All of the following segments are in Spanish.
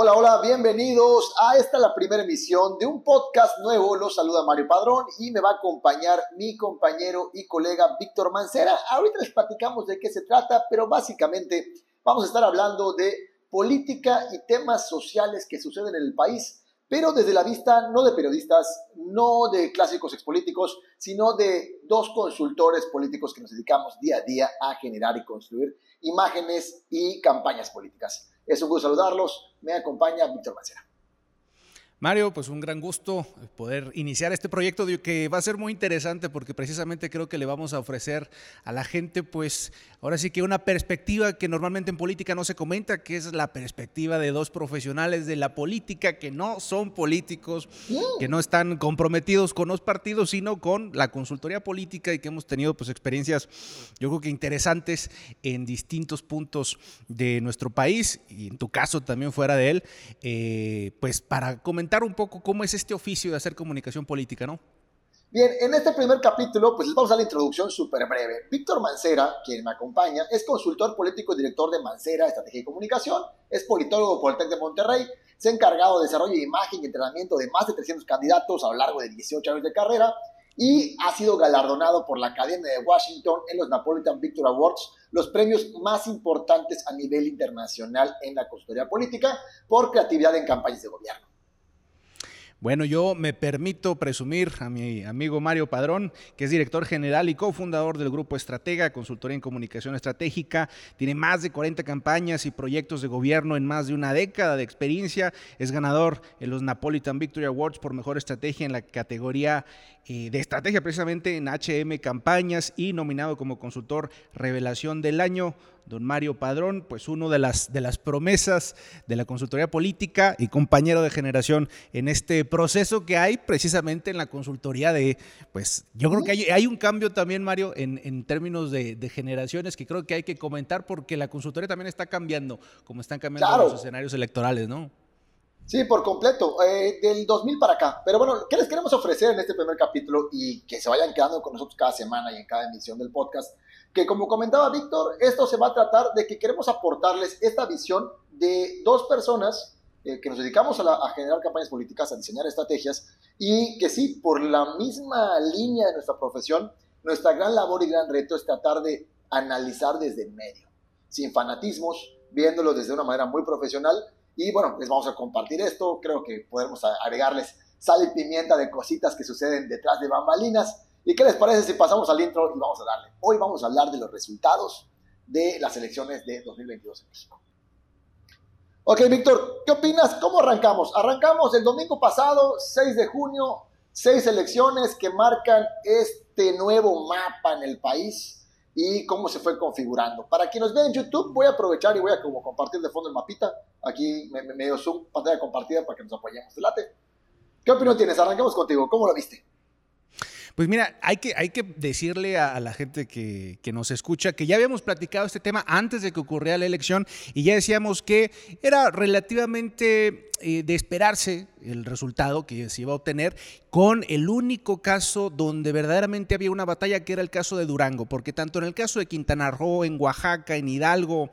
Hola, hola, bienvenidos a esta la primera emisión de un podcast nuevo. Los saluda Mario Padrón y me va a acompañar mi compañero y colega Víctor Mancera. Ahorita les platicamos de qué se trata, pero básicamente vamos a estar hablando de política y temas sociales que suceden en el país, pero desde la vista no de periodistas, no de clásicos expolíticos, sino de dos consultores políticos que nos dedicamos día a día a generar y construir imágenes y campañas políticas. Es un gusto saludarlos. Me acompaña Víctor Mancera. Mario, pues un gran gusto poder iniciar este proyecto que va a ser muy interesante porque precisamente creo que le vamos a ofrecer a la gente, pues ahora sí que una perspectiva que normalmente en política no se comenta, que es la perspectiva de dos profesionales de la política que no son políticos, que no están comprometidos con los partidos, sino con la consultoría política y que hemos tenido pues experiencias, yo creo que interesantes en distintos puntos de nuestro país y en tu caso también fuera de él, eh, pues para comentar un poco cómo es este oficio de hacer comunicación política, ¿no? Bien, en este primer capítulo, pues vamos a la introducción súper breve. Víctor Mancera, quien me acompaña, es consultor político y director de Mancera Estrategia y Comunicación, es politólogo por el TEC de Monterrey, se ha encargado de desarrollo de imagen y entrenamiento de más de 300 candidatos a lo largo de 18 años de carrera y ha sido galardonado por la Academia de Washington en los Napolitan Victor Awards, los premios más importantes a nivel internacional en la consultoría política por creatividad en campañas de gobierno. Bueno, yo me permito presumir a mi amigo Mario Padrón, que es director general y cofundador del Grupo Estratega, consultoría en comunicación estratégica. Tiene más de 40 campañas y proyectos de gobierno en más de una década de experiencia. Es ganador en los Napolitan Victory Awards por mejor estrategia en la categoría eh, de estrategia, precisamente en HM Campañas y nominado como consultor revelación del año don Mario Padrón, pues uno de las, de las promesas de la consultoría política y compañero de generación en este proceso que hay precisamente en la consultoría de, pues yo creo que hay, un cambio también, Mario, en, términos de, generaciones que creo que hay que comentar porque la consultoría también está cambiando, como están cambiando los escenarios electorales, ¿no? Sí, por completo, eh, del 2000 para acá. Pero bueno, ¿qué les queremos ofrecer en este primer capítulo y que se vayan quedando con nosotros cada semana y en cada emisión del podcast? que como comentaba Víctor, esto se va a tratar de que queremos aportarles esta visión de dos personas eh, que nos dedicamos a, generar campañas políticas, a diseñar estrategias y que sí, por la misma línea de nuestra profesión, nuestra gran labor y gran reto es tratar de analizar desde el medio, sin fanatismos, viéndolo desde una manera muy profesional y bueno, les vamos a compartir esto, creo que podemos agregarles sal y pimienta de cositas que suceden detrás de bambalinas ¿Y qué les parece si pasamos al intro y vamos a darle? Hoy vamos a hablar de los resultados de las elecciones de 2022 en México. Ok, Víctor, ¿qué opinas? ¿Cómo arrancamos? Arrancamos el domingo pasado, 6 de junio, seis elecciones que marcan este nuevo mapa en el país y cómo se fue configurando. Para quien nos ve en YouTube, voy a aprovechar y voy a como compartir de fondo el mapita. Aquí medio zoom, pantalla compartida para que nos apoyemos. Late. ¿Qué opinión tienes? Arrancamos contigo. ¿Cómo lo viste? Pues mira, hay que, hay que decirle a, la gente que, nos escucha que ya habíamos platicado este tema antes de que ocurriera la elección y ya decíamos que era relativamente eh, de esperarse el resultado que se iba a obtener con el único caso donde verdaderamente había una batalla que era el caso de Durango, porque tanto en el caso de Quintana Roo, en Oaxaca, en Hidalgo,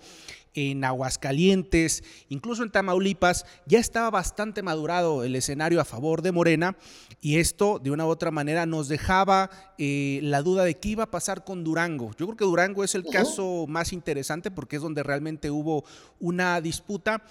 en Aguascalientes, incluso en Tamaulipas, ya estaba bastante madurado el escenario a favor de Morena y esto de una u otra manera nos dejaba eh, la duda de qué iba a pasar con Durango. Yo creo que Durango es el caso más interesante porque es donde realmente hubo una disputa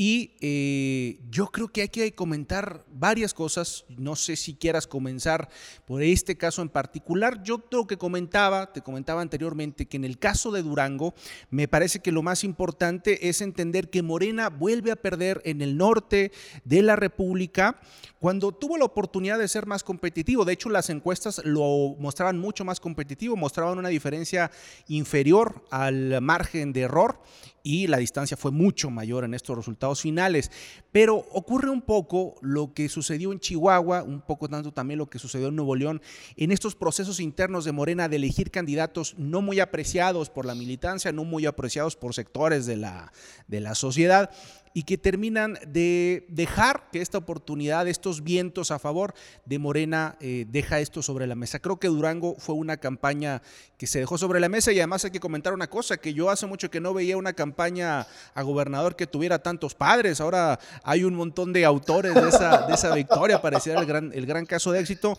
y eh, yo creo que hay que comentar varias cosas. No sé si quieras comenzar por este caso en particular. Yo creo que comentaba, te comentaba anteriormente, que en el caso de Durango, me parece que lo más importante es entender que Morena vuelve a perder en el norte de la República cuando tuvo la oportunidad de ser más competitivo. De hecho, las encuestas lo mostraban mucho más competitivo, mostraban una diferencia inferior al margen de error y la distancia fue mucho mayor en estos resultados finales. Pero ocurre un poco lo que sucedió en Chihuahua, un poco tanto también lo que sucedió en Nuevo León, en estos procesos internos de Morena de elegir candidatos no muy apreciados por la militancia, no muy apreciados por sectores de la, de la sociedad y que terminan de dejar que esta oportunidad, estos vientos a favor de Morena, eh, deja esto sobre la mesa. Creo que Durango fue una campaña que se dejó sobre la mesa y además hay que comentar una cosa, que yo hace mucho que no veía una campaña a gobernador que tuviera tantos padres. Ahora hay un montón de autores de esa, de esa victoria, parecía el gran, el gran caso de éxito.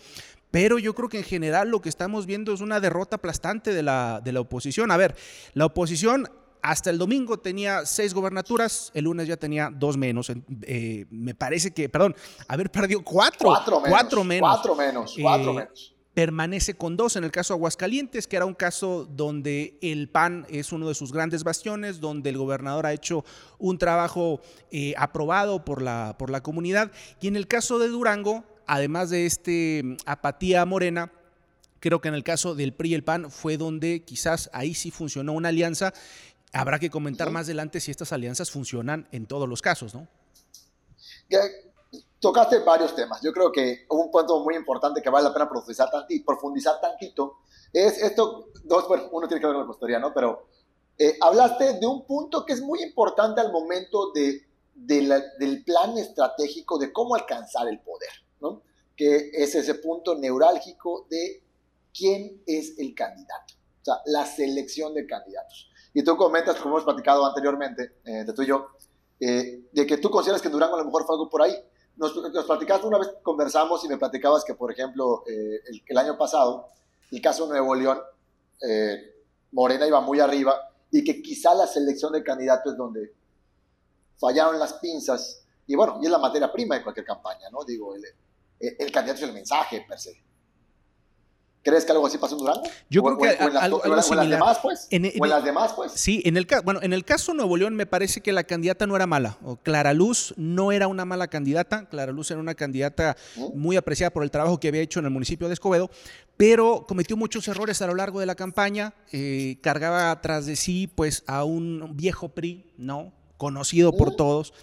Pero yo creo que en general lo que estamos viendo es una derrota aplastante de la, de la oposición. A ver, la oposición hasta el domingo tenía seis gobernaturas, el lunes ya tenía dos menos. Eh, me parece que, perdón, haber perdido cuatro. Cuatro menos. Cuatro menos. Cuatro menos. Cuatro eh, menos. Permanece con dos en el caso Aguascalientes, que era un caso donde el PAN es uno de sus grandes bastiones, donde el gobernador ha hecho un trabajo eh, aprobado por la, por la comunidad. Y en el caso de Durango, además de este mm, apatía morena, creo que en el caso del PRI y el PAN fue donde quizás ahí sí funcionó una alianza Habrá que comentar más adelante si estas alianzas funcionan en todos los casos, ¿no? Tocaste varios temas. Yo creo que un punto muy importante que vale la pena profundizar, tantito, profundizar tantito es esto, dos, bueno, uno tiene que ver con la historia, ¿no? Pero eh, hablaste de un punto que es muy importante al momento de, del plan estratégico de cómo alcanzar el poder, ¿no? Que es ese punto neurálgico de quién es el candidato, o sea, la selección de candidatos. Y tú comentas, como hemos platicado anteriormente, eh, de tú y yo, eh, de que tú consideras que Durango a lo mejor fue algo por ahí. Nos, nos platicaste una vez, conversamos y me platicabas que, por ejemplo, eh, el, el, año pasado, el caso Nuevo León, Morena iba muy arriba y que quizá la selección de candidatos es donde fallaron las pinzas. Y bueno, y es la materia prima de cualquier campaña, ¿no? Digo, el, el candidato es el mensaje per se. ¿Crees que algo así pasó en Durango? Yo creo que en, algo, en, las demás, pues. En, o en las demás, pues. Sí, en el, bueno, en el caso Nuevo León me parece que la candidata no era mala. O Clara Luz no era una mala candidata. Clara Luz era una candidata ¿Mm? muy apreciada por el trabajo que había hecho en el municipio de Escobedo, pero cometió muchos errores a lo largo de la campaña. Eh, cargaba tras de sí, pues, a un viejo PRI, ¿no? Conocido por ¿Mm? todos.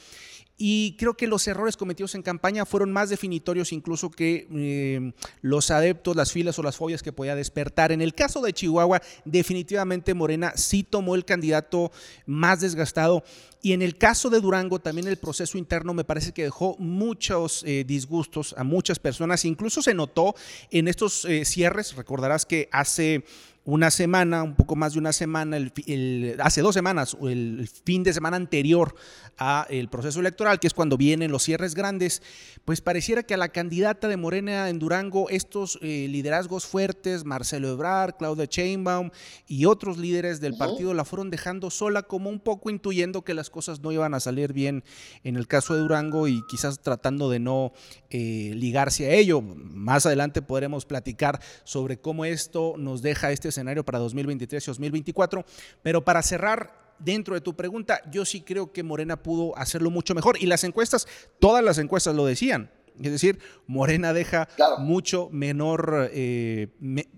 Y creo que los errores cometidos en campaña fueron más definitorios incluso que eh, los adeptos, las filas o las fobias que podía despertar. En el caso de Chihuahua, definitivamente Morena sí tomó el candidato más desgastado. Y en el caso de Durango, también el proceso interno me parece que dejó muchos eh, disgustos a muchas personas. Incluso se notó en estos eh, cierres, recordarás que hace una semana, un poco más de una semana, el, hace dos semanas, el fin de semana anterior a el proceso electoral, que es cuando vienen los cierres grandes, pues pareciera que a la candidata de Morena en Durango, estos eh, liderazgos fuertes, Marcelo Ebrard, Claudia Sheinbaum y otros líderes del partido la fueron dejando sola, como un poco intuyendo que las cosas no iban a salir bien en el caso de Durango y quizás tratando de no eh, ligarse a ello. Más adelante podremos platicar sobre cómo esto nos deja este escenario para 2023 y 2024. Pero para cerrar, dentro de tu pregunta, yo sí creo que Morena pudo hacerlo mucho mejor. Y las encuestas, todas las encuestas lo decían. Es decir, Morena deja mucho menor, eh,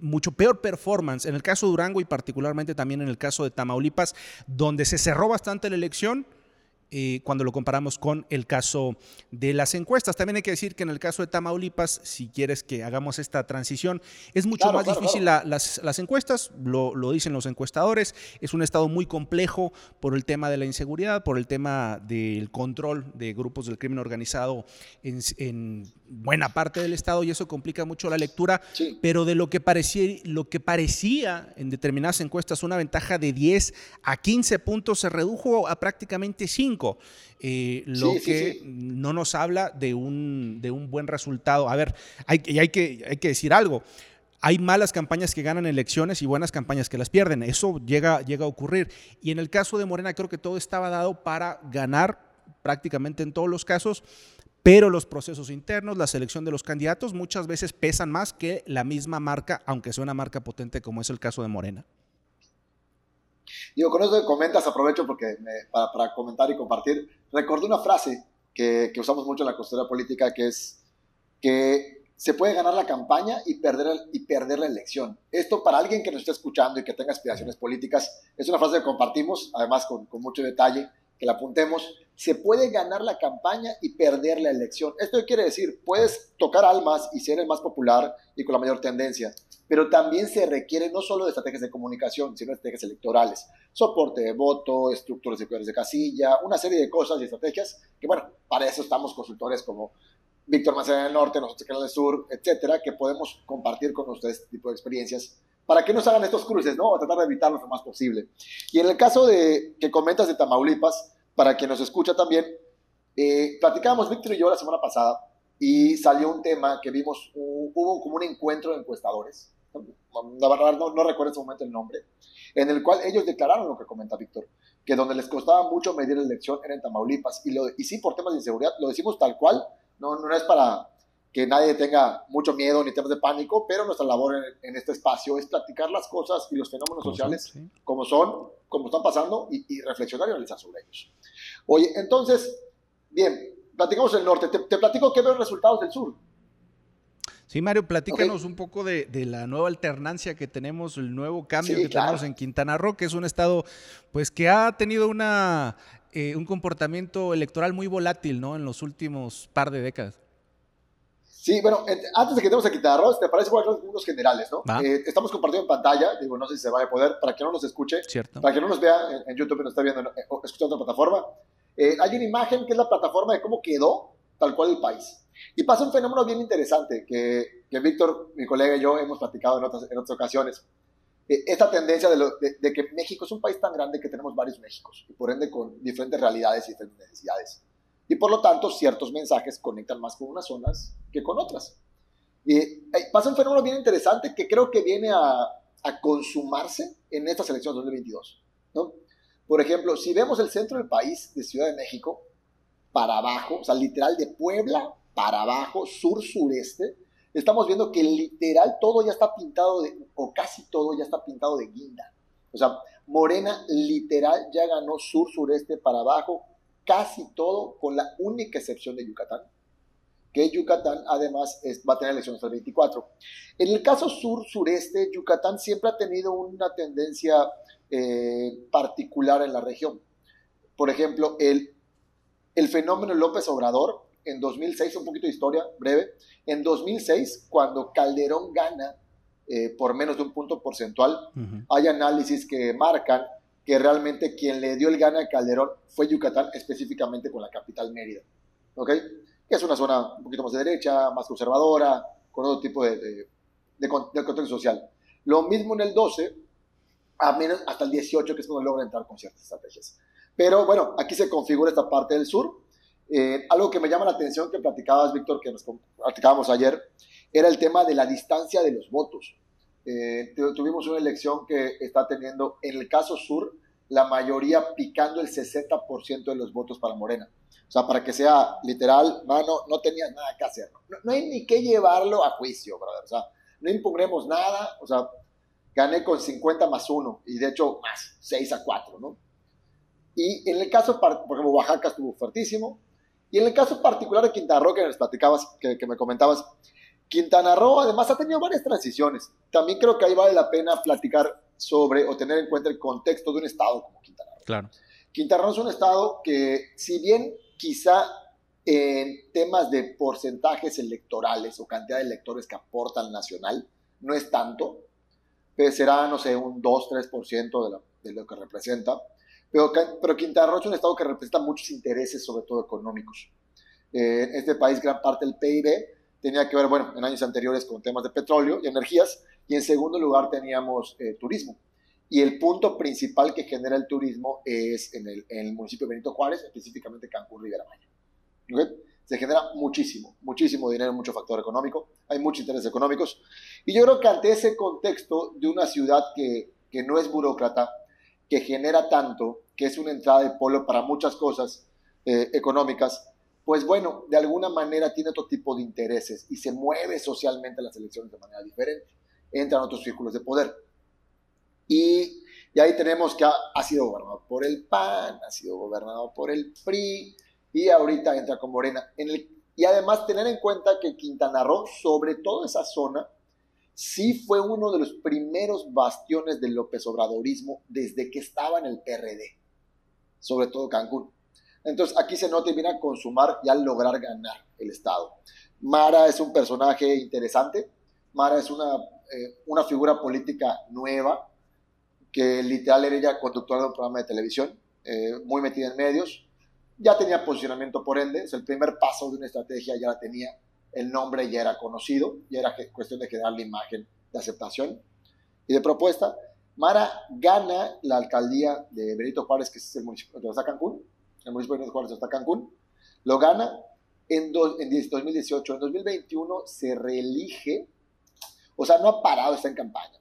mucho peor performance en el caso de Durango y particularmente también en el caso de Tamaulipas, donde se cerró bastante la elección eh, cuando lo comparamos con el caso de las encuestas. También hay que decir que en el caso de Tamaulipas, si quieres que hagamos esta transición, es mucho más difícil las, encuestas, lo, dicen los encuestadores, es un estado muy complejo por el tema de la inseguridad, por el tema del control de grupos del crimen organizado en, buena parte del estado y eso complica mucho la lectura, pero de lo que, parecía, lo que parecía en determinadas encuestas una ventaja de 10 a 15 puntos se redujo a prácticamente 5 eh, lo que no nos habla de un, de un buen resultado. A ver, hay, hay, que, hay que decir algo hay malas campañas que ganan elecciones y buenas campañas que las pierden. Eso llega, llega a ocurrir. Y en el caso de Morena creo que todo estaba dado para ganar prácticamente en todos los casos, pero los procesos internos, la selección de los candidatos muchas veces pesan más que la misma marca, aunque sea una marca potente como es el caso de Morena. Digo, con eso que comentas, aprovecho porque para, comentar y compartir, recordé una frase que, usamos mucho en la consultoría política, que es que se puede ganar la campaña y perder, y perder la elección. Esto para alguien que nos esté escuchando y que tenga aspiraciones políticas, es una frase que compartimos, además con mucho detalle, que la apuntemos. Se puede ganar la campaña y perder la elección. Esto quiere decir, puedes tocar almas y ser el más popular y con la mayor tendencia, pero también se requiere no solo de estrategias de comunicación, sino estrategias electorales, soporte de voto, estructuras de cuadros de casilla, una serie de cosas y estrategias que, bueno, para eso estamos consultores como Víctor Macedonio del Norte, nosotros Canal del Sur, etcétera, que podemos compartir con ustedes este tipo de experiencias para que nos hagan estos cruces, ¿no? A tratar de evitarlo lo más posible. Y en el caso de que comentas de Tamaulipas, para quien nos escucha también, eh, platicábamos Víctor y yo la semana pasada y salió un tema que vimos, hubo como un encuentro de encuestadores, la verdad no, no recuerdo en ese momento el nombre, en el cual ellos declararon lo que comenta Víctor, que donde les costaba mucho medir la elección era en Tamaulipas, y, y sí, por temas de inseguridad, lo decimos tal cual, no, no es para que nadie tenga mucho miedo ni temas de pánico, pero nuestra labor en, este espacio es platicar las cosas y los fenómenos sociales como son, como están pasando y, reflexionar y analizar sobre ellos. Oye, entonces, bien, platicamos el norte, te, platico qué veo resultados del sur. Sí, Mario, platícanos un poco de, la nueva alternancia que tenemos, el nuevo cambio que tenemos en Quintana Roo, que es un estado pues que ha tenido una, eh, un comportamiento electoral muy volátil ¿no? en los últimos par de décadas. Sí, bueno, antes de que demos a quitar arroz, ¿te parece bueno unos generales, no? Eh, estamos compartiendo en pantalla, digo, no sé si se va a poder, para que no nos escuche, para que no nos vea en, YouTube y nos está viendo, eh, o escuchando otra plataforma. Eh, hay una imagen que es la plataforma de cómo quedó tal cual el país. Y pasa un fenómeno bien interesante que, que Víctor, mi colega y yo hemos platicado en otras, en otras ocasiones. esta tendencia de, de, que México es un país tan grande que tenemos varios Méxicos, y por ende con diferentes realidades y diferentes necesidades y por lo tanto ciertos mensajes conectan más con unas zonas que con otras. Y pasa un fenómeno bien interesante que creo que viene a, a consumarse en estas elecciones 2022. ¿no? Por ejemplo, si vemos el centro del país, de Ciudad de México, para abajo, o sea, literal de Puebla para abajo, sur-sureste, estamos viendo que literal todo ya está pintado, de, o casi todo ya está pintado de guinda. O sea, Morena literal ya ganó sur-sureste para abajo, casi todo, con la única excepción de Yucatán, que Yucatán además va a tener elecciones el 24. En el caso sur-sureste, Yucatán siempre ha tenido una tendencia eh, particular en la región. Por ejemplo, el, el fenómeno López Obrador, en 2006, un poquito de historia breve, en 2006, cuando Calderón gana eh, por menos de un punto porcentual, hay análisis que marcan que realmente quien le dio el gana a Calderón fue Yucatán, específicamente con la capital Mérida. ¿Ok? Que es una zona un poquito más de derecha, más conservadora, con otro tipo de, de, de, contexto social. Lo mismo en el 12, a menos hasta el 18, que es cuando logra entrar con ciertas estrategias. Pero bueno, aquí se configura esta parte del sur. Eh, algo que me llama la atención que platicabas, Víctor, que nos platicábamos ayer, era el tema de la distancia de los votos. Eh, tuvimos una elección que está teniendo, en el caso sur, la mayoría picando el 60% de los votos para Morena. O sea, para que sea literal, mano, no tenías nada que hacer. No, hay ni que llevarlo a juicio, brother. O sea, no impugnemos nada. O sea, gané con 50 más 1 y de hecho más, 6 a 4, ¿no? Y en el caso, por ejemplo, Oaxaca estuvo fuertísimo. Y en el caso particular de Quintana Roo, que me platicabas, que, que me comentabas, Quintana Roo además ha tenido varias transiciones. También creo que ahí vale la pena platicar sobre o tener en cuenta el contexto de un estado como Quintana Roo. Claro. Quintana Roo es un estado que, si bien quizá en temas de porcentajes electorales o cantidad de electores que aporta al nacional, no es tanto, pero será, no sé, un 2-3% de, de lo que representa. Pero, pero Quintana Roo es un estado que representa muchos intereses, sobre todo económicos. Eh, en este país, gran parte del PIB tenía que ver, bueno, en años anteriores con temas de petróleo y energías, y en segundo lugar teníamos eh, turismo. Y el punto principal que genera el turismo es en el, municipio de Benito Juárez, específicamente Cancún, Rivera Maya. Se genera muchísimo, muchísimo dinero, mucho factor económico, hay muchos intereses económicos. Y yo creo que ante ese contexto de una ciudad que, que no es burócrata, que genera tanto, que es una entrada de polo para muchas cosas eh, económicas, pues bueno, de alguna manera tiene otro tipo de intereses y se mueve socialmente las elecciones de manera diferente. Entran otros círculos de poder. Y, ahí tenemos que ha, sido gobernado por el PAN, ha sido gobernado por el PRI y ahorita entra con Morena. Y además tener en cuenta que Quintana Roo, sobre todo esa zona, sí fue uno de los primeros bastiones del López Obradorismo desde que estaba en el PRD, sobre todo Cancún. Entonces aquí se nota y viene a consumar y a lograr ganar el Estado. Mara es un personaje interesante. Mara es una eh, una figura política nueva, que literal era ella conductora de un programa de televisión, eh, muy metida en medios, ya tenía posicionamiento por ende, es el primer paso de una estrategia ya la tenía, el nombre ya era conocido, ya era cuestión de crear la imagen de aceptación y de propuesta. Mara gana la alcaldía de Benito Juárez, que es el municipio de Cancún, el municipio de Juárez está Cancún, lo gana en, en 2018, en 2021 se reelige, o sea, no ha parado, está en campaña.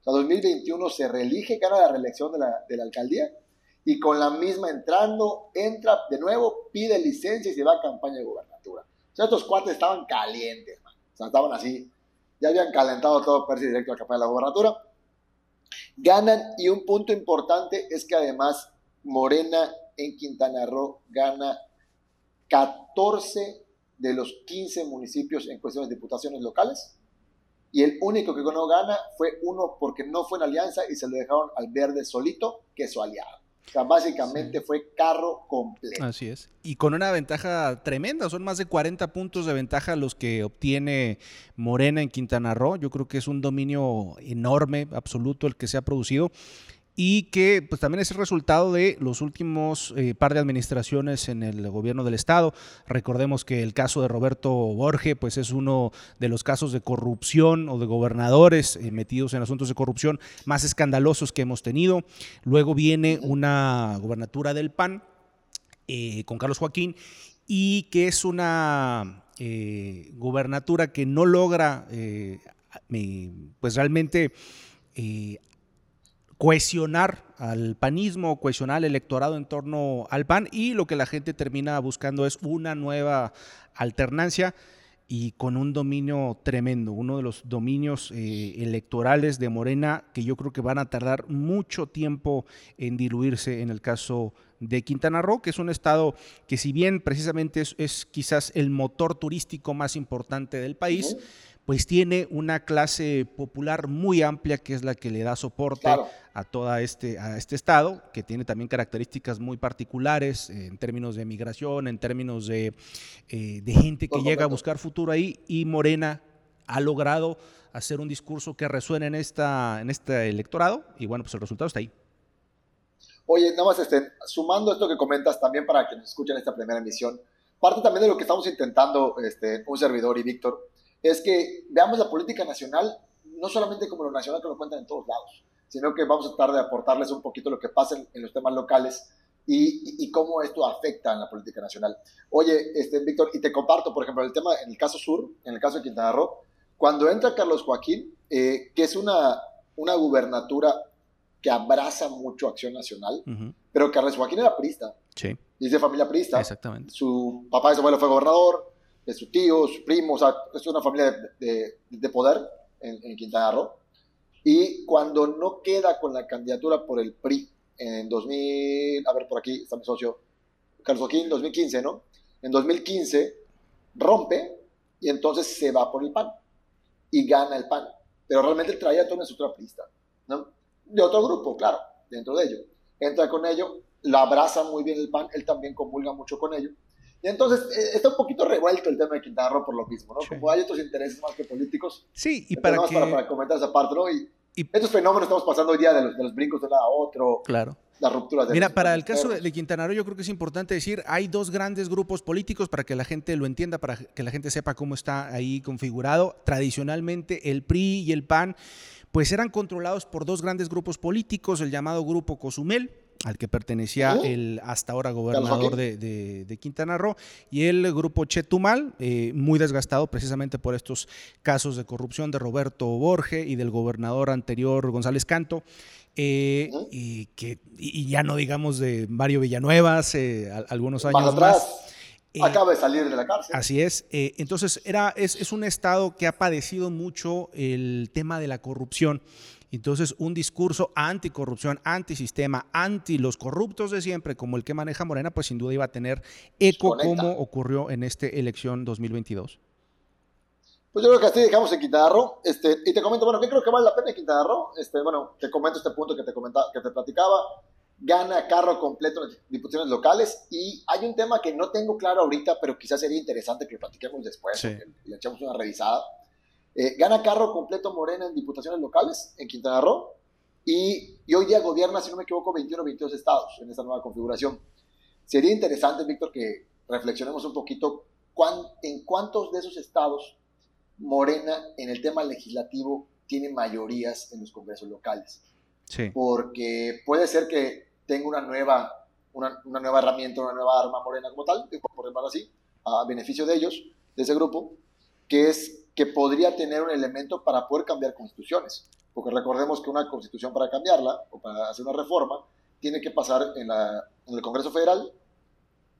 O sea, 2021 se reelige, gana la reelección de la, de la alcaldía y con la misma entrando, entra de nuevo, pide licencia y se va a campaña de gubernatura. O sea, estos cuates estaban calientes, man. o sea, estaban así, ya habían calentado todo para ir directo a la campaña de la gubernatura. Ganan y un punto importante es que además Morena en Quintana Roo gana 14 de los 15 municipios en cuestiones de diputaciones locales. Y el único que no gana fue uno porque no fue en alianza y se lo dejaron al verde solito, que es su aliado. O sea, básicamente fue carro completo. Así es. Y con una ventaja tremenda, son más de 40 puntos de ventaja los que obtiene Morena en Quintana Roo. Yo creo que es un dominio enorme, absoluto, el que se ha producido y que pues también es el resultado de los últimos eh, par de administraciones en el gobierno del estado. Recordemos que el caso de Roberto Borge pues es uno de los casos de corrupción o de gobernadores eh, metidos en asuntos de corrupción más escandalosos que hemos tenido. Luego viene una gobernatura del PAN eh, con Carlos Joaquín y que es una gobernatura que no logra pues realmente cohesionar al panismo, cohesionar al electorado en torno al PAN y lo que la gente termina buscando es una nueva alternancia y con un dominio tremendo, uno de los dominios eh, electorales de Morena que yo creo que van a tardar mucho tiempo en diluirse en el caso de Quintana Roo, que es un estado que si bien precisamente es, quizás el motor turístico más importante del país, pues tiene una clase popular muy amplia que es la que le da soporte a todo este, a este estado, que tiene también características muy particulares en términos de migración, en términos de, eh, gente que llega a buscar futuro ahí, y Morena ha logrado hacer un discurso que resuene en, esta, en este electorado, y bueno, pues el resultado está ahí. Oye, nada más este, sumando esto que comentas también para que nos escuchen esta primera emisión, parte también de lo que estamos intentando este, un servidor y Víctor, es que veamos la política nacional no solamente como lo nacional que lo cuentan en todos lados, sino que vamos a tratar de aportarles un poquito lo que pasa en, los temas locales y, cómo esto afecta en la política nacional. Oye, este, Víctor, y te comparto, por ejemplo, el tema en el caso sur, en el caso de Quintana Roo, cuando entra Carlos Joaquín, eh, que es una, una gubernatura que abraza mucho Acción Nacional, pero Carlos Joaquín era prista. Sí. Y de familia prista. Exactamente. Su papá y su abuelo fue gobernador, de su tío, su primo, o sea, es una familia de, de, poder en, en, Quintana Roo. Y cuando no queda con la candidatura por el PRI en 2000, a ver, por aquí está mi socio, Carlos Joaquín, 2015, ¿no? En 2015 rompe y entonces se va por el PAN y gana el PAN. Pero realmente traía toda una estructura prista, ¿no? De otro grupo, claro, dentro de ello. Entra con ello, la abraza muy bien el PAN, él también comulga mucho con ello y entonces eh, está un poquito revuelto el tema de Quintana Roo por lo mismo, ¿no? Como hay otros intereses más que políticos. Sí, y para que... Para, comentar esa parte, ¿no? Y, estos fenómenos estamos pasando hoy día de los, de los brincos de un lado a otro. Claro. Las rupturas de Mira, para el caso de, Quintana Roo yo creo que es importante decir, hay dos grandes grupos políticos para que la gente lo entienda, para que la gente sepa cómo está ahí configurado. Tradicionalmente el PRI y el PAN pues eran controlados por dos grandes grupos políticos, el llamado Grupo Cozumel, al que pertenecía oh. el hasta ahora gobernador de, Quintana Roo, y el grupo Chetumal, eh, muy desgastado precisamente por estos casos de corrupción de Roberto Borge y del gobernador anterior González Canto. Eh, y, que, y ya no digamos de Mario Villanueva hace algunos años más. Acaba de salir de la cárcel. Así es. entonces, era, es, es un estado que ha padecido mucho el tema de la corrupción entonces, un discurso anticorrupción, antisistema, anti los corruptos de siempre, como el que maneja Morena, pues sin duda iba a tener eco como ocurrió en esta elección 2022. Pues yo creo que así dejamos en Quintana Roo. Este, y te comento, bueno, ¿qué creo que vale la pena en Quintana Roo? Este, bueno, te comento este punto que te, comentaba, que te platicaba. Gana carro completo en las diputaciones locales. Y hay un tema que no tengo claro ahorita, pero quizás sería interesante que lo platiquemos después, y le echemos una revisada Eh, gana carro completo Morena en diputaciones locales en Quintana Roo y, y, hoy día gobierna, si no me equivoco, 21 o 22 estados en esta nueva configuración. Sería interesante, Víctor, que reflexionemos un poquito cuán, en cuántos de esos estados Morena en el tema legislativo tiene mayorías en los congresos locales. Sí. Porque puede ser que tenga una nueva, una, una, nueva herramienta, una nueva arma Morena como tal, por llamarlo así, a beneficio de ellos, de ese grupo, que es que podría tener un elemento para poder cambiar constituciones. Porque recordemos que una constitución para cambiarla o para hacer una reforma tiene que pasar en, la, en el Congreso Federal,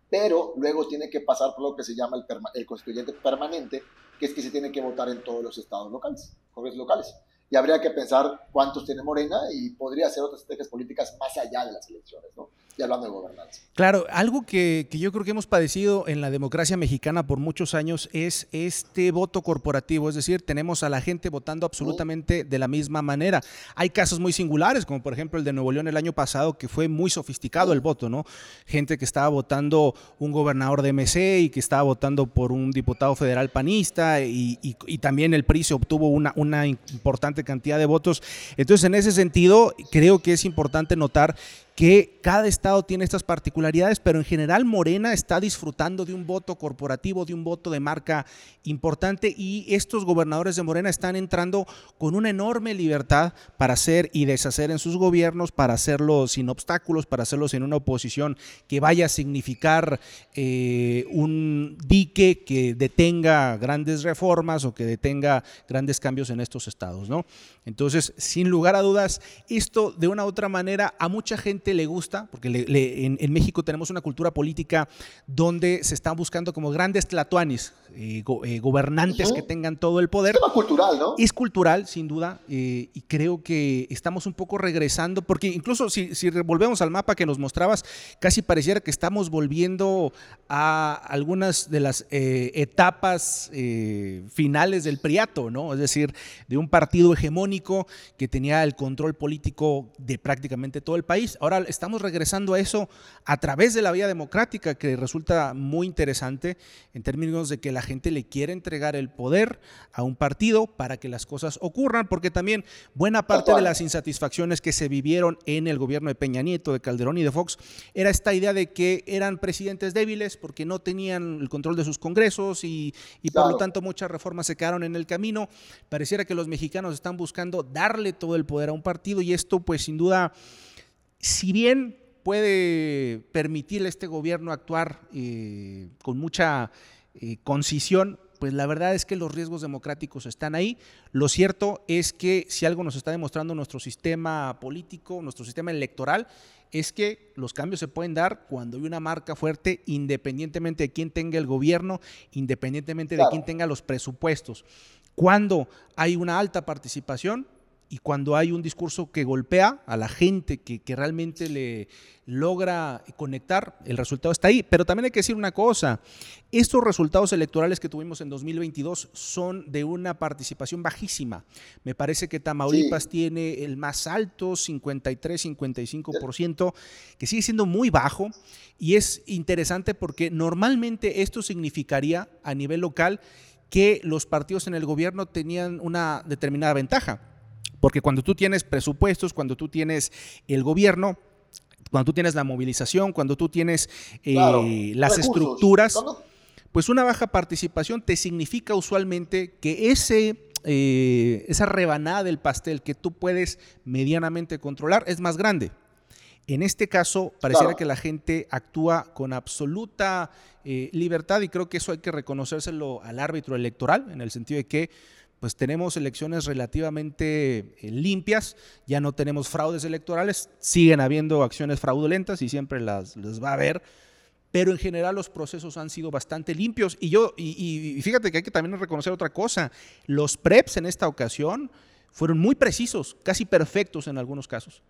pero luego tiene que pasar por lo que se llama el, el constituyente permanente, que es que se tiene que votar en todos los estados locales, congresos locales y habría que pensar cuántos tiene Morena y podría hacer otras estrategias políticas más allá de las elecciones, ¿no? Hablando de gobernanza. Claro, algo que, que, yo creo que hemos padecido en la democracia mexicana por muchos años es este voto corporativo, es decir, tenemos a la gente votando absolutamente de la misma manera. Hay casos muy singulares, como por ejemplo el de Nuevo León el año pasado, que fue muy sofisticado el voto, ¿no? Gente que estaba votando un gobernador de MC y que estaba votando por un diputado federal panista y, y, y también el PRI se obtuvo una, una importante cantidad de votos. Entonces, en ese sentido, creo que es importante notar que cada estado tiene estas particularidades, pero en general Morena está disfrutando de un voto corporativo, de un voto de marca importante y estos gobernadores de Morena están entrando con una enorme libertad para hacer y deshacer en sus gobiernos, para hacerlo sin obstáculos, para hacerlo sin una oposición que vaya a significar eh, un dique que detenga grandes reformas o que detenga grandes cambios en estos estados, ¿no? Entonces, sin lugar a dudas, esto de una u otra manera a mucha gente le gusta, porque en, México tenemos una cultura política donde se están buscando como grandes tlatoanis, eh, eh, gobernantes que tengan todo el poder. Es cultural, ¿no? Es cultural, sin duda, eh, y creo que estamos un poco regresando, porque incluso si, si volvemos al mapa que nos mostrabas, casi pareciera que estamos volviendo a algunas de las etapas finales del Priato, ¿no? Es decir, de un partido hegemónico que tenía el control político de prácticamente todo el país. Ahora estamos regresando a eso a través de la vía democrática, que resulta muy interesante en términos de que la gente le quiere entregar el poder a un partido para que las cosas ocurran, porque también buena parte de las insatisfacciones que se vivieron en el gobierno de Peña Nieto, de Calderón y de Fox, era esta idea de que eran presidentes débiles porque no tenían el control de sus congresos y, y por lo tanto muchas reformas se quedaron en el camino. Pareciera que los mexicanos están buscando darle todo el poder a un partido y esto pues sin duda si bien puede permitirle a este gobierno actuar eh, con mucha eh, concisión, pues la verdad es que los riesgos democráticos están ahí. Lo cierto es que si algo nos está demostrando nuestro sistema político, nuestro sistema electoral, es que los cambios se pueden dar cuando hay una marca fuerte, independientemente de quién tenga el gobierno, independientemente de quién tenga los presupuestos. Cuando hay una alta participación, y cuando hay un discurso que golpea a la gente, que, que, realmente le logra conectar, el resultado está ahí. Pero también hay que decir una cosa, estos resultados electorales que tuvimos en 2022 son de una participación bajísima. Me parece que Tamaulipas sí. tiene el más alto, 53-55%, que sigue siendo muy bajo. Y es interesante porque normalmente esto significaría a nivel local que los partidos en el gobierno tenían una determinada ventaja porque cuando tú tienes presupuestos, cuando tú tienes el gobierno, cuando tú tienes la movilización, cuando tú tienes eh, claro, las recursos. estructuras, pues una baja participación te significa usualmente que ese, eh, esa rebanada del pastel que tú puedes medianamente controlar es más grande. En este caso, pareciera claro. que la gente actúa con absoluta eh, libertad y creo que eso hay que reconocérselo al árbitro electoral, en el sentido de que pues tenemos elecciones relativamente eh, limpias, ya no tenemos fraudes electorales, siguen habiendo acciones fraudulentas y siempre las, va a haber, pero en general los procesos han sido bastante limpios. Y yo, y, y, fíjate que hay que también reconocer otra cosa, los PREPs en esta ocasión fueron muy precisos, casi perfectos en algunos casos.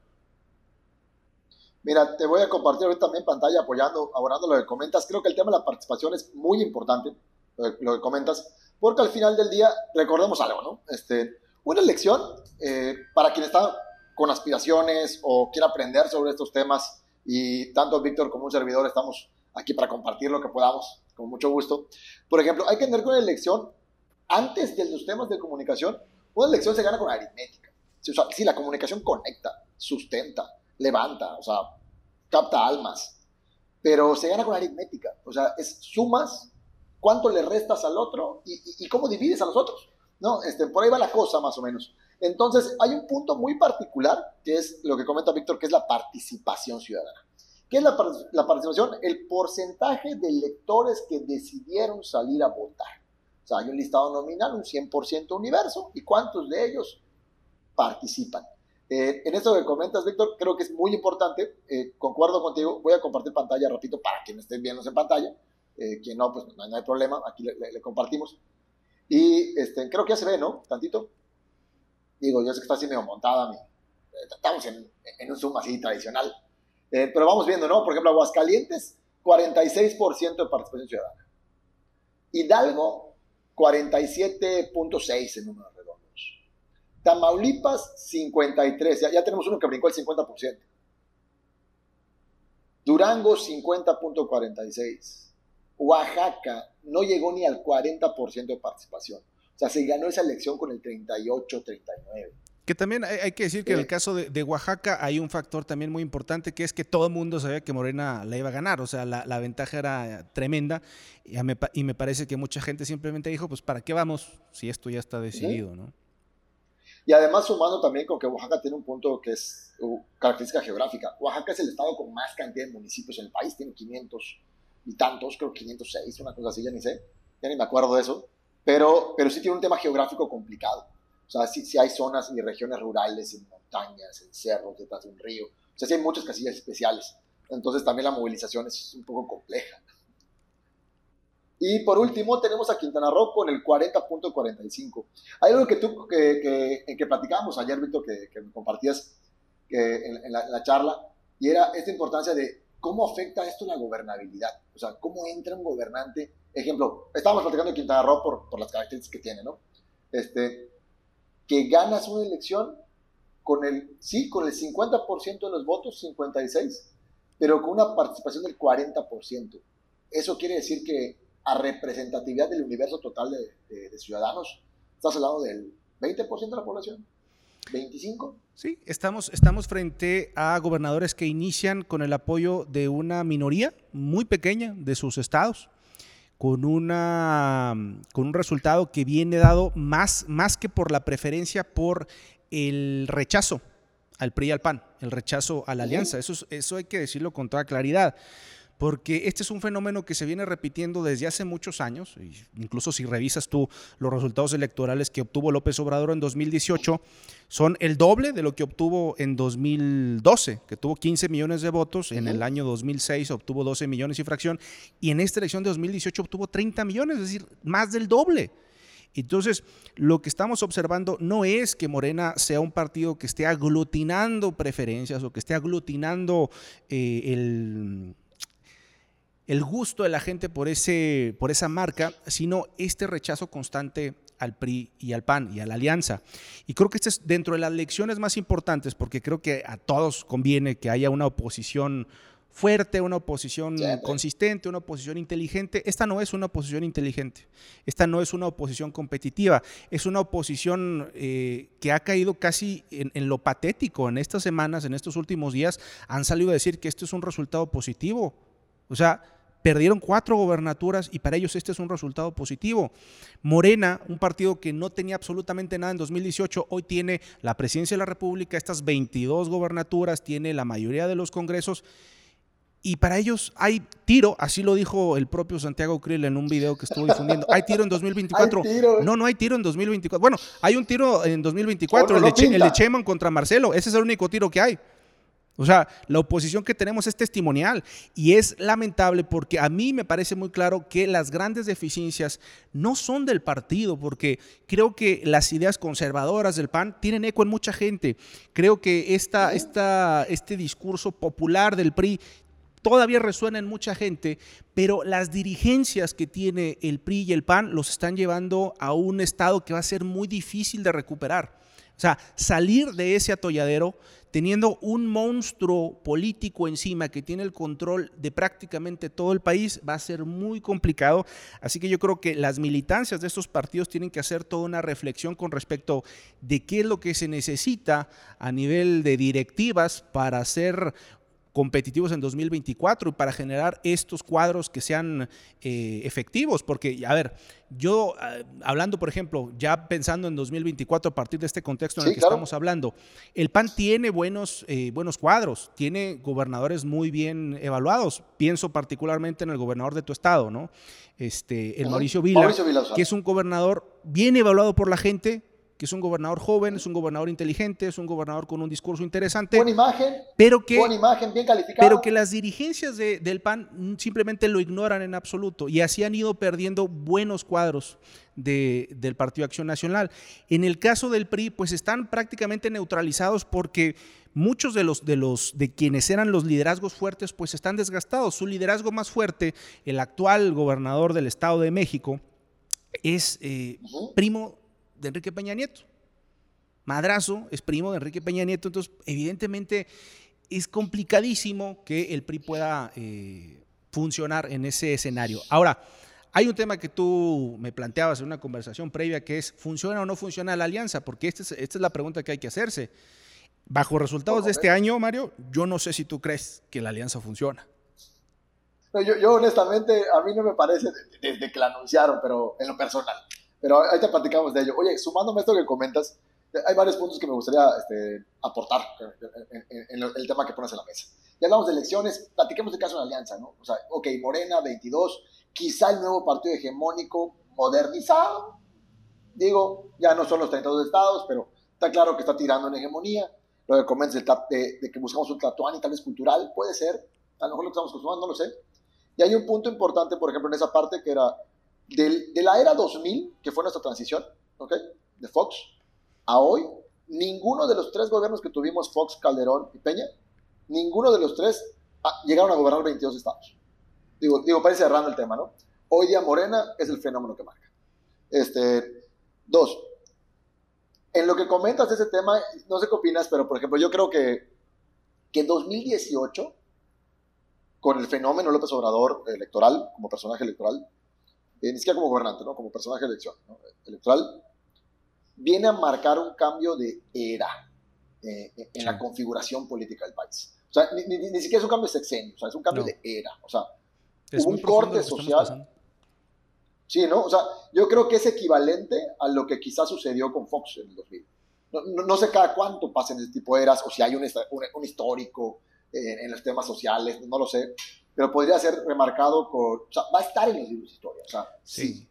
Mira, te voy a compartir ahorita también pantalla apoyando, abordando lo que comentas. Creo que el tema de la participación es muy importante, lo que comentas porque al final del día, recordemos algo, ¿no? Este, una elección, eh, para quien está con aspiraciones o quiere aprender sobre estos temas, y tanto Víctor como un servidor estamos aquí para compartir lo que podamos, con mucho gusto. Por ejemplo, hay que entender que una elección antes de los temas de comunicación, una elección se gana con aritmética. Sí, o sea, sí, la comunicación conecta, sustenta, levanta, o sea, capta almas, pero se gana con aritmética. O sea, es sumas cuánto le restas al otro y, cómo divides a los otros. ¿no? Este, por ahí va la cosa, más o menos. Entonces, hay un punto muy particular, que es lo que comenta Víctor, que es la participación ciudadana. ¿Qué es la, participación? El porcentaje de electores que decidieron salir a votar. O sea, hay un listado nominal, un 100% universo, y cuántos de ellos participan. Eh, en esto que comentas, Víctor, creo que es muy importante. Eh, concuerdo contigo. Voy a compartir pantalla, repito, para quienes estén viendo en pantalla. Eh, quien no, pues no, hay problema. Aquí le, compartimos. Y este, creo que ya se ve, ¿no? Tantito. Digo, yo sé que está así medio montada. estamos en, un Zoom así tradicional. pero vamos viendo, ¿no? Por ejemplo, Aguascalientes, 46% de participación ciudadana. Hidalgo, 47.6 en número Tamaulipas, 53. Ya, ya tenemos uno que brincó el 50%. Durango, 50.46. Oaxaca no llegó ni al 40% de participación. O sea, se ganó esa elección con el 38-39. Que también hay, que decir que en el caso de, Oaxaca hay un factor también muy importante, que es que todo el mundo sabía que Morena la iba a ganar, o sea, la, ventaja era tremenda y me, y me, parece que mucha gente simplemente dijo, pues, ¿para qué vamos si esto ya está decidido, ¿no? Y además sumando también con que Oaxaca tiene un punto que es uh, característica geográfica. Oaxaca es el estado con más cantidad de municipios en el país, tiene 500 y tantos, creo 506, una cosa así, ya ni sé, ya ni me acuerdo de eso, pero, pero sí tiene un tema geográfico complicado. O sea, sí, sí hay zonas y regiones rurales, en montañas, en cerros, detrás de un río. O sea, sí hay muchas casillas especiales. Entonces también la movilización es un poco compleja. Y por último tenemos a Quintana Roo con el 40.45. Hay algo que tú, que, que, que platicábamos ayer, Víctor, que, que compartías en, la, charla, y era esta importancia de cómo afecta esto la gobernabilidad. O sea, cómo entra un gobernante. Ejemplo, estábamos platicando de Quintana Roo por, por las características que tiene, ¿no? Este, que ganas una elección con el, sí, con el 50% de los votos, 56, pero con una participación del 40%. Eso quiere decir que a representatividad del universo total de, ciudadanos, estás hablando del 20% de la población. 25. Sí, estamos, estamos frente a gobernadores que inician con el apoyo de una minoría muy pequeña de sus estados, con, una, con un resultado que viene dado más, más que por la preferencia, por el rechazo al PRI y al PAN, el rechazo a la alianza. Eso, eso hay que decirlo con toda claridad porque este es un fenómeno que se viene repitiendo desde hace muchos años, incluso si revisas tú los resultados electorales que obtuvo López Obrador en 2018, son el doble de lo que obtuvo en 2012, que tuvo 15 millones de votos, en el año 2006 obtuvo 12 millones y fracción, y en esta elección de 2018 obtuvo 30 millones, es decir, más del doble. Entonces, lo que estamos observando no es que Morena sea un partido que esté aglutinando preferencias o que esté aglutinando eh, el el gusto de la gente por, ese, por esa marca, sino este rechazo constante al PRI y al PAN y a la alianza. Y creo que este es dentro de las lecciones más importantes, porque creo que a todos conviene que haya una oposición fuerte, una oposición consistente, una oposición inteligente. Esta no es una oposición inteligente, esta no es una oposición competitiva, es una oposición eh, que ha caído casi en, en, lo patético. En estas semanas, en estos últimos días, han salido a decir que esto es un resultado positivo. O sea, Perdieron cuatro gobernaturas y para ellos este es un resultado positivo. Morena, un partido que no tenía absolutamente nada en 2018, hoy tiene la presidencia de la República, estas 22 gobernaturas, tiene la mayoría de los congresos. Y para ellos hay tiro, así lo dijo el propio Santiago Krill en un video que estuvo difundiendo. ¿Hay tiro en 2024? No, no hay tiro en 2024. Bueno, hay un tiro en 2024, el, de, el de Cheman contra Marcelo. Ese es el único tiro que hay. O sea, la oposición que tenemos es testimonial y es lamentable porque a mí me parece muy claro que las grandes deficiencias no son del partido, porque creo que las ideas conservadoras del PAN tienen eco en mucha gente. Creo que esta, esta, este discurso popular del PRI todavía resuena en mucha gente, pero las dirigencias que tiene el PRI y el PAN los están llevando a un estado que va a ser muy difícil de recuperar. O sea, salir de ese atolladero teniendo un monstruo político encima que tiene el control de prácticamente todo el país, va a ser muy complicado. Así que yo creo que las militancias de estos partidos tienen que hacer toda una reflexión con respecto de qué es lo que se necesita a nivel de directivas para hacer competitivos en 2024 y para generar estos cuadros que sean eh, efectivos. Porque, a ver, yo ah, hablando, por ejemplo, ya pensando en 2024 a partir de este contexto en el que estamos hablando, el PAN tiene buenos, eh, buenos cuadros, tiene gobernadores muy bien evaluados. Pienso particularmente en el gobernador de tu estado, ¿no? Este, el Mauricio Vila, que es un gobernador bien evaluado por la gente, que es un gobernador joven, es un gobernador inteligente, es un gobernador con un discurso interesante. Buena imagen, pero que, buena imagen, bien calificado. Pero que las dirigencias del PAN simplemente lo ignoran en absoluto y así han ido perdiendo buenos cuadros del Partido Acción Nacional. En el caso del PRI, pues están prácticamente neutralizados porque muchos de los de los de quienes eran los liderazgos fuertes, pues están desgastados. Su liderazgo más fuerte, el actual gobernador del Estado de México, es eh, primo de Enrique Peña Nieto. Madrazo es primo de Enrique Peña Nieto, entonces evidentemente es complicadísimo que el PRI pueda eh, funcionar en ese escenario. Ahora, hay un tema que tú me planteabas en una conversación previa que es, ¿funciona o no funciona la alianza? Porque esta es, esta es la pregunta que hay que hacerse. Bajo resultados de este año, Mario, yo no sé si tú crees que la alianza funciona. yo, yo, honestamente, a mí no me parece desde que la anunciaron, pero en lo personal. Pero ahí te platicamos de ello. Oye, sumándome esto que comentas, hay varios puntos que me gustaría este, aportar en, el tema que pones en la mesa. Ya hablamos de elecciones, platiquemos del caso de la alianza, ¿no? O sea, ok, Morena, 22, quizá el nuevo partido hegemónico modernizado. Digo, ya no son los 32 estados, pero está claro que está tirando en hegemonía. Lo que comentas de, de, que buscamos un y tal vez cultural, puede ser. A lo mejor lo que estamos acostumbrados, no lo sé. Y hay un punto importante, por ejemplo, en esa parte que era de la era 2000, que fue nuestra transición, ¿ok? De Fox, a hoy, ninguno de los tres gobiernos que tuvimos, Fox, Calderón y Peña, ninguno de los tres ah, llegaron a gobernar 22 estados. Digo, digo, parece cerrando el tema, ¿no? Hoy día Morena es el fenómeno que marca. Este, dos, en lo que comentas de ese tema, no sé qué opinas, pero por ejemplo, yo creo que, que en 2018, con el fenómeno López Obrador electoral, como personaje electoral, eh, ni siquiera como gobernante, ¿no? como personaje elección, electoral, viene a marcar un cambio de era eh, en la configuración política del país. O sea, ni, siquiera es un cambio de sexenio, o sea, es un cambio de era. O sea, hubo un corte social. Sí, ¿no? O sea, yo creo que es equivalente a lo que quizás sucedió con Fox en el 2000. No, sé cada cuánto pasen ese tipo de eras o si hay un, un, histórico eh, en los temas sociales, no lo sé pero podría ser remarcado con, o sea, va a estar en los libros de historia, o sea, sí.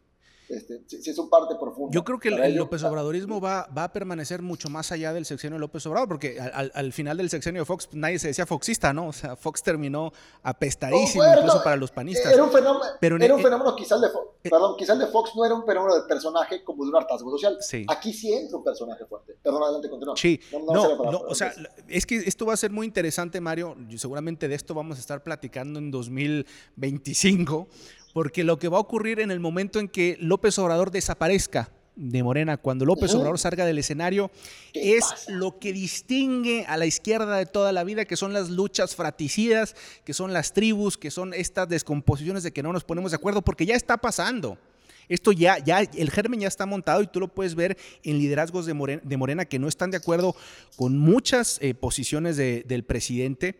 Este, sí, es un parte profunda. Yo creo que el, López Obradorismo va, va, a permanecer mucho más allá del sexenio de López Obrador, porque al, final del sexenio de Fox nadie se decía foxista, ¿no? O sea, Fox terminó apestadísimo incluso para los panistas. Era un fenómeno, Pero era un fenómeno quizás de Fox, eh, perdón, quizás de Fox no era un fenómeno de personaje como de un hartazgo social. Sí. Aquí sí entra un personaje fuerte. Perdón, adelante, continúa. Sí, no, no, o sea, es que esto va a ser muy interesante, Mario. Seguramente de esto vamos a estar platicando en 2025 porque lo que va a ocurrir en el momento en que López Obrador desaparezca de Morena, cuando López Obrador salga del escenario, es lo que distingue a la izquierda de toda la vida, que son las luchas fraticidas, que son las tribus, que son estas descomposiciones de que no nos ponemos de acuerdo, porque ya está pasando. Esto ya, ya, el germen ya está montado y tú lo puedes ver en liderazgos de Morena, que no están de acuerdo con muchas eh, posiciones del presidente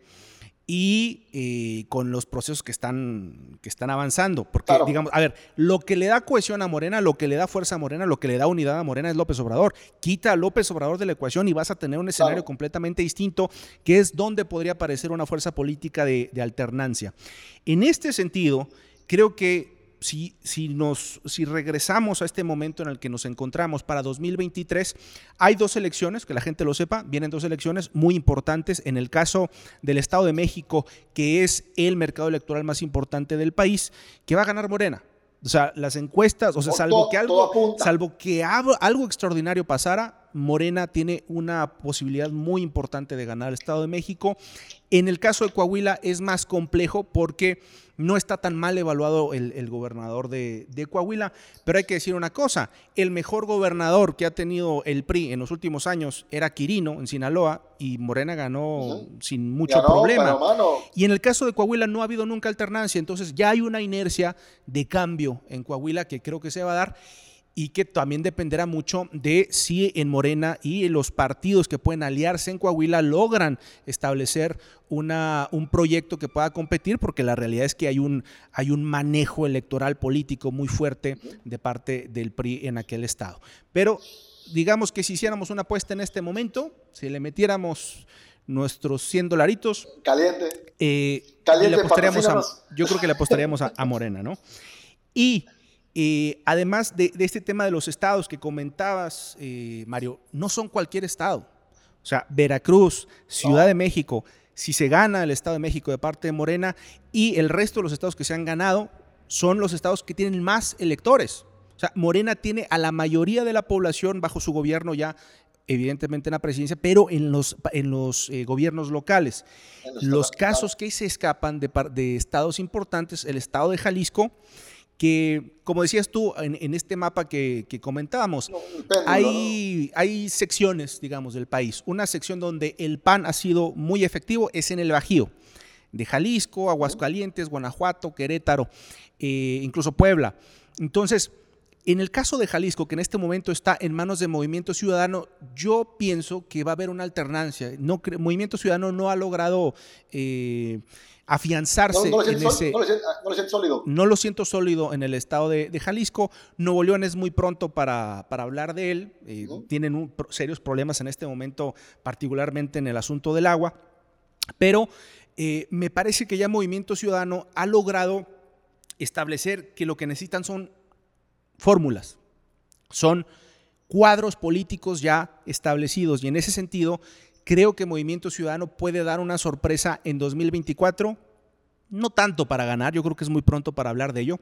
y eh, con los procesos que están, que están avanzando. Porque, digamos, a ver, lo que le da cohesión a Morena, lo que le da fuerza a Morena, lo que le da unidad a Morena es López Obrador. Quita a López Obrador de la ecuación y vas a tener un escenario completamente distinto, que es donde podría aparecer una fuerza política de, de alternancia. En este sentido, creo que si, si, nos, si regresamos a este momento en el que nos encontramos para 2023, hay dos elecciones, que la gente lo sepa, vienen dos elecciones muy importantes. En el caso del Estado de México, que es el mercado electoral más importante del país, que va a ganar Morena. O sea, las encuestas, o sea, salvo que algo, salvo que algo extraordinario pasara, Morena tiene una posibilidad muy importante de ganar el Estado de México. En el caso de Coahuila es más complejo porque no está tan mal evaluado el, gobernador de, Coahuila, pero hay que decir una cosa, el mejor gobernador que ha tenido el PRI en los últimos años era Quirino en Sinaloa y Morena ganó sin mucho problema. Y en el caso de Coahuila no ha habido nunca alternancia, entonces ya hay una inercia de cambio en Coahuila que creo que se va a dar y que también dependerá mucho de si en Morena y los partidos que pueden aliarse en Coahuila logran establecer una, un proyecto que pueda competir, porque la realidad es que hay un, hay un manejo electoral político muy fuerte de parte del PRI en aquel estado. Pero digamos que si hiciéramos una apuesta en este momento, si le metiéramos nuestros 100 dolaritos. Caliente. Eh, Caliente, le apostaríamos a, yo creo que le apostaríamos a, a Morena, ¿no? Y eh, además de, este tema de los estados que comentabas, eh, Mario, no son cualquier estado. O sea, Veracruz, Ciudad de México, si se gana el Estado de México de parte de Morena y el resto de los estados que se han ganado son los estados que tienen más electores. O sea, Morena tiene a la mayoría de la población bajo su gobierno ya, evidentemente en la presidencia, pero en los, en los eh, gobiernos locales. Los, casos que se escapan de, de estados importantes, el estado de Jalisco, que, como decías tú, en, este mapa que, comentábamos, hay, hay secciones, digamos, del país. Una sección donde el PAN ha sido muy efectivo es en el Bajío, de Jalisco, Aguascalientes, Guanajuato, Querétaro, eh, incluso Puebla. Entonces, en el caso de Jalisco, que en este momento está en manos de Movimiento Ciudadano, yo pienso que va a haber una alternancia. No, Movimiento Ciudadano no ha logrado... Eh, afianzarse no, en ese... No lo, siento, sólido. No lo siento sólido en el estado de, Jalisco. Nuevo León es muy pronto para, hablar de él. Eh, tienen serios problemas en este momento, particularmente en el asunto del agua. Pero eh, me parece que ya Movimiento Ciudadano ha logrado establecer que lo que necesitan son fórmulas, son cuadros políticos ya establecidos. Y en ese sentido, Creo que Movimiento Ciudadano puede dar una sorpresa en 2024, no tanto para ganar, yo creo que es muy pronto para hablar de ello,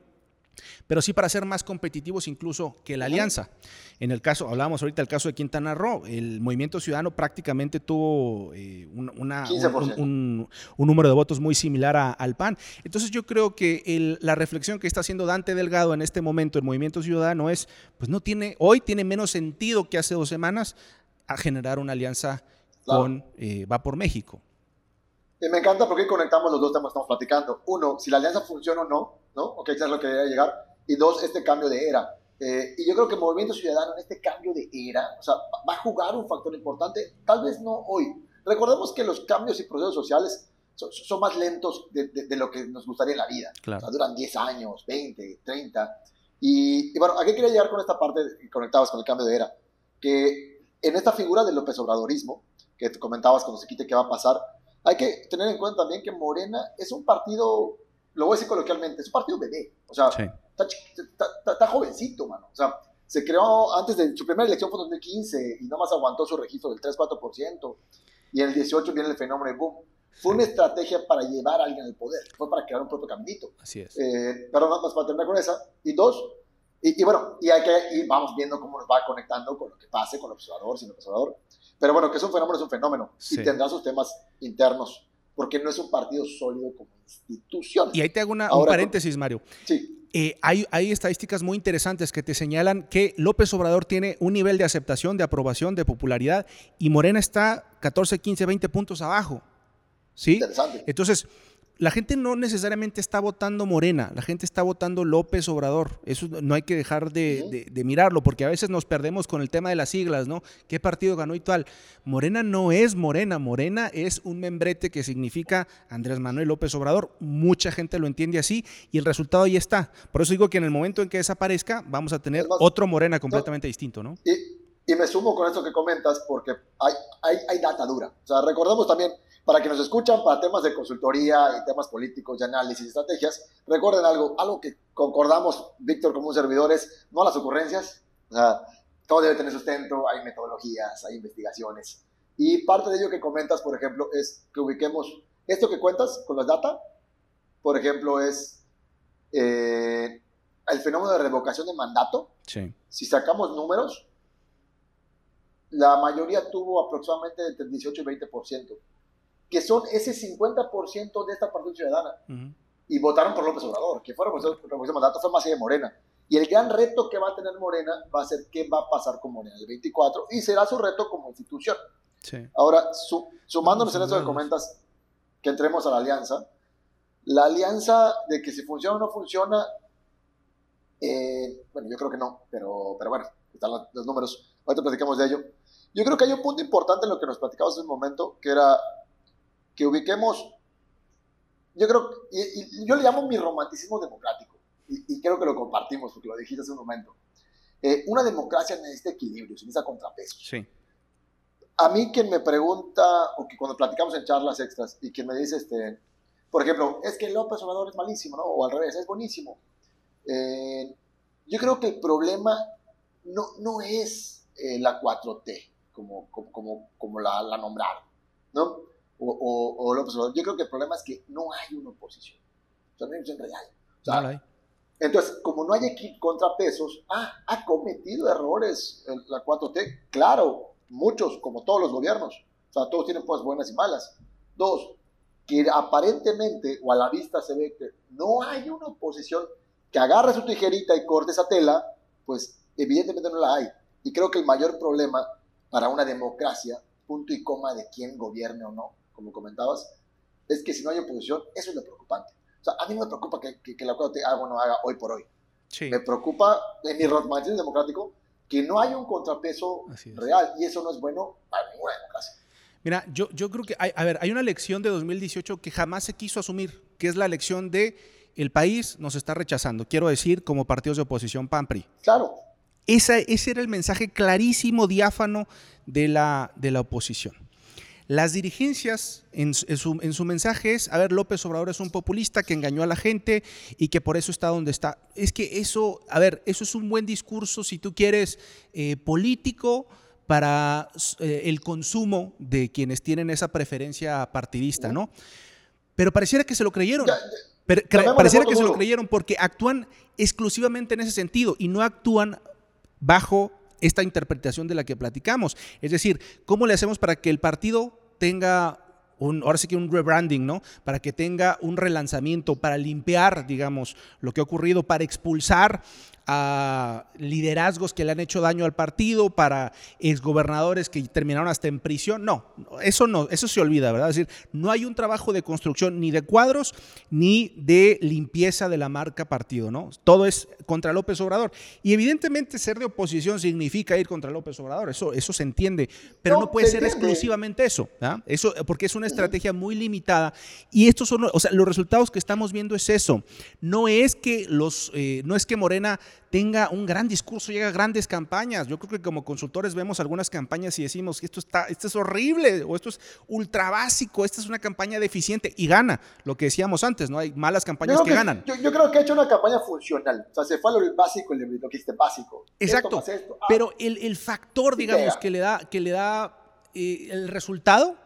pero sí para ser más competitivos incluso que la alianza. En el caso, hablábamos ahorita del caso de Quintana Roo, el Movimiento Ciudadano prácticamente tuvo eh, un, número de votos muy similar al PAN. Entonces yo creo que la reflexión que está haciendo Dante Delgado en este momento el Movimiento Ciudadano es, pues no tiene, hoy tiene menos sentido que hace dos semanas a generar una alianza con eh, Va por México. Y me encanta porque conectamos los dos temas que estamos platicando. Uno, si la alianza funciona o no, ¿no? Ok, eso es lo que debería llegar. Y dos, este cambio de era. Eh, y yo creo que Movimiento Ciudadano en este cambio de era, o sea, va a jugar un factor importante, tal vez no hoy. Recordemos que los cambios y procesos sociales son, más lentos de, de, lo que nos gustaría en la vida. Claro. O sea, duran 10 años, 20, 30. Y, y bueno, ¿a qué quería llegar con esta parte conectados con el cambio de era? Que en esta figura del López Obradorismo, que comentabas cuando se quite qué va a pasar, hay que tener en cuenta también que Morena es un partido, lo voy a decir coloquialmente, es un partido bebé. O sea, está, jovencito, mano. O sea, se creó antes de su primera elección fue en 2015 y nomás aguantó su registro del 3-4%. Y en el 18 viene el fenómeno de boom. Fue una estrategia para llevar a alguien al poder, fue para crear un propio caminito. Así es. Eh, pero no, más para terminar con esa. Y dos, y, bueno, y, hay que, y vamos viendo cómo nos va conectando con lo que pase, con el observador, sin el observador. Pero bueno, que es un fenómeno, es un fenómeno. Y tendrá sus temas internos, porque no es un partido sólido como institución. Y ahí te hago una, un paréntesis, Mario. Sí. Eh, hay, hay, estadísticas muy interesantes que te señalan que López Obrador tiene un nivel de aceptación, de aprobación, de popularidad, y Morena está 14, 15, 20 puntos abajo. ¿Sí? Interesante. Entonces, la gente no necesariamente está votando Morena, la gente está votando López Obrador. Eso no hay que dejar de, mirarlo, porque a veces nos perdemos con el tema de las siglas, ¿no? ¿Qué partido ganó y tal? Morena no es Morena, Morena es un membrete que significa Andrés Manuel López Obrador. Mucha gente lo entiende así y el resultado ahí está. Por eso digo que en el momento en que desaparezca, vamos a tener otro Morena completamente distinto, ¿no? Y, me sumo con esto que comentas, porque hay, hay, hay data dura. O sea, recordemos también para que nos escuchan para temas de consultoría y temas políticos y análisis y estrategias, recuerden algo, algo que concordamos, Víctor, como un servidor, es no a las ocurrencias, o sea, todo debe tener sustento, hay metodologías, hay investigaciones. Y parte de ello que comentas, por ejemplo, es que ubiquemos esto que cuentas con las data, por ejemplo, es eh, el fenómeno de revocación de mandato. Sí. Si sacamos números, la mayoría tuvo aproximadamente entre 18 y 20%, que son ese 50% de esta Partido Ciudadana. Y votaron por López Obrador, que fue revolución mandato, fue más de Morena. Y el gran reto que va a tener Morena va a ser qué va a pasar con Morena el 24 y será su reto como institución. Ahora, sumándonos en eso que comentas, que entremos a la alianza, la alianza de que si funciona o no funciona, eh, bueno, yo creo que no, pero, pero bueno, están los, números, ahorita platicamos de ello. Yo creo que hay un punto importante en lo que nos platicamos en un momento, que era que ubiquemos, yo creo, y, yo le llamo mi romanticismo democrático, y, creo que lo compartimos, porque lo dijiste hace un momento. Eh, una democracia necesita equilibrio, necesita contrapesos. Sí. A mí quien me pregunta, o que cuando platicamos en charlas extras, y quien me dice, este, por ejemplo, es que López Obrador es malísimo, ¿no? O al revés, es buenísimo. Eh, yo creo que el problema no, no es eh, la 4T, como, como, como, la, la, nombraron, ¿no? O, o, López Obrador. Yo creo que el problema es que no hay una oposición. O sea, no hay una real. O sea, entonces, como no hay aquí contrapesos, ah, ha cometido errores la 4T, claro, muchos, como todos los gobiernos. O sea, todos tienen cosas buenas y malas. Dos, que aparentemente o a la vista se ve que no hay una oposición que agarre su tijerita y corte esa tela, pues evidentemente no la hay. Y creo que el mayor problema para una democracia, punto y coma de quién gobierne o no, como comentabas, es que si no hay oposición, eso es lo preocupante. O sea, a mí no me preocupa que, que, la Corte haga o no haga hoy por hoy. Me preocupa, en mi romanticismo democrático, que no haya un contrapeso real y eso no es bueno para ninguna democracia. Mira, yo, yo creo que, hay, a ver, hay una lección de 2018 que jamás se quiso asumir, que es la lección de el país nos está rechazando, quiero decir, como partidos de oposición PAMPRI. Claro. Esa, ese era el mensaje clarísimo, diáfano de la, de la oposición. Las dirigencias en, su, en, su, mensaje es, a ver, López Obrador es un populista que engañó a la gente y que por eso está donde está. Es que eso, a ver, eso es un buen discurso si tú quieres eh, político para eh, el consumo de quienes tienen esa preferencia partidista, ¿no? Pero pareciera que se lo creyeron. pareciera que se lo creyeron porque actúan exclusivamente en ese sentido y no actúan bajo esta interpretación de la que platicamos. Es decir, ¿cómo le hacemos para que el partido tenga un, ahora sí que un rebranding, ¿no? Para que tenga un relanzamiento, para limpiar, digamos, lo que ha ocurrido, para expulsar a liderazgos que le han hecho daño al partido, para exgobernadores que terminaron hasta en prisión. No, eso no, eso se olvida, ¿verdad? Es decir, no hay un trabajo de construcción ni de cuadros ni de limpieza de la marca partido, ¿no? Todo es contra López Obrador. Y evidentemente ser de oposición significa ir contra López Obrador, eso, eso se entiende, pero no, puede ser exclusivamente eso, Eso, porque es una estrategia muy limitada y estos son, o sea, los resultados que estamos viendo es eso. No es que los, eh, no es que Morena tenga un gran discurso, llega a grandes campañas. Yo creo que como consultores vemos algunas campañas y decimos que esto está, esto es horrible o esto es ultra básico, esta es una campaña deficiente y gana, lo que decíamos antes, ¿no? Hay malas campañas que, ganan. Yo, creo que ha hecho una campaña funcional, o sea, se fue a lo básico, lo que básico. Exacto, ah. pero el, el, factor, digamos, que le da, que le da eh, el resultado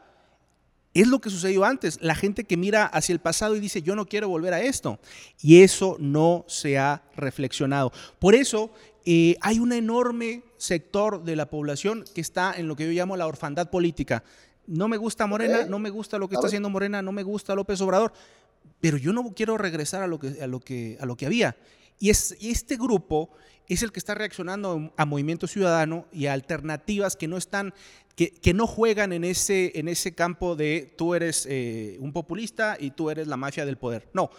es lo que sucedió antes, la gente que mira hacia el pasado y dice, yo no quiero volver a esto. Y eso no se ha reflexionado. Por eso eh, hay un enorme sector de la población que está en lo que yo llamo la orfandad política. No me gusta Morena, no me gusta lo que está haciendo Morena, no me gusta López Obrador, pero yo no quiero regresar a lo que, a lo que, a lo que había. Y, es, y este grupo es el que está reaccionando a Movimiento Ciudadano y a alternativas que no están que, no juegan en ese, en ese campo de tú eres eh, un populista y tú eres la mafia del poder. No,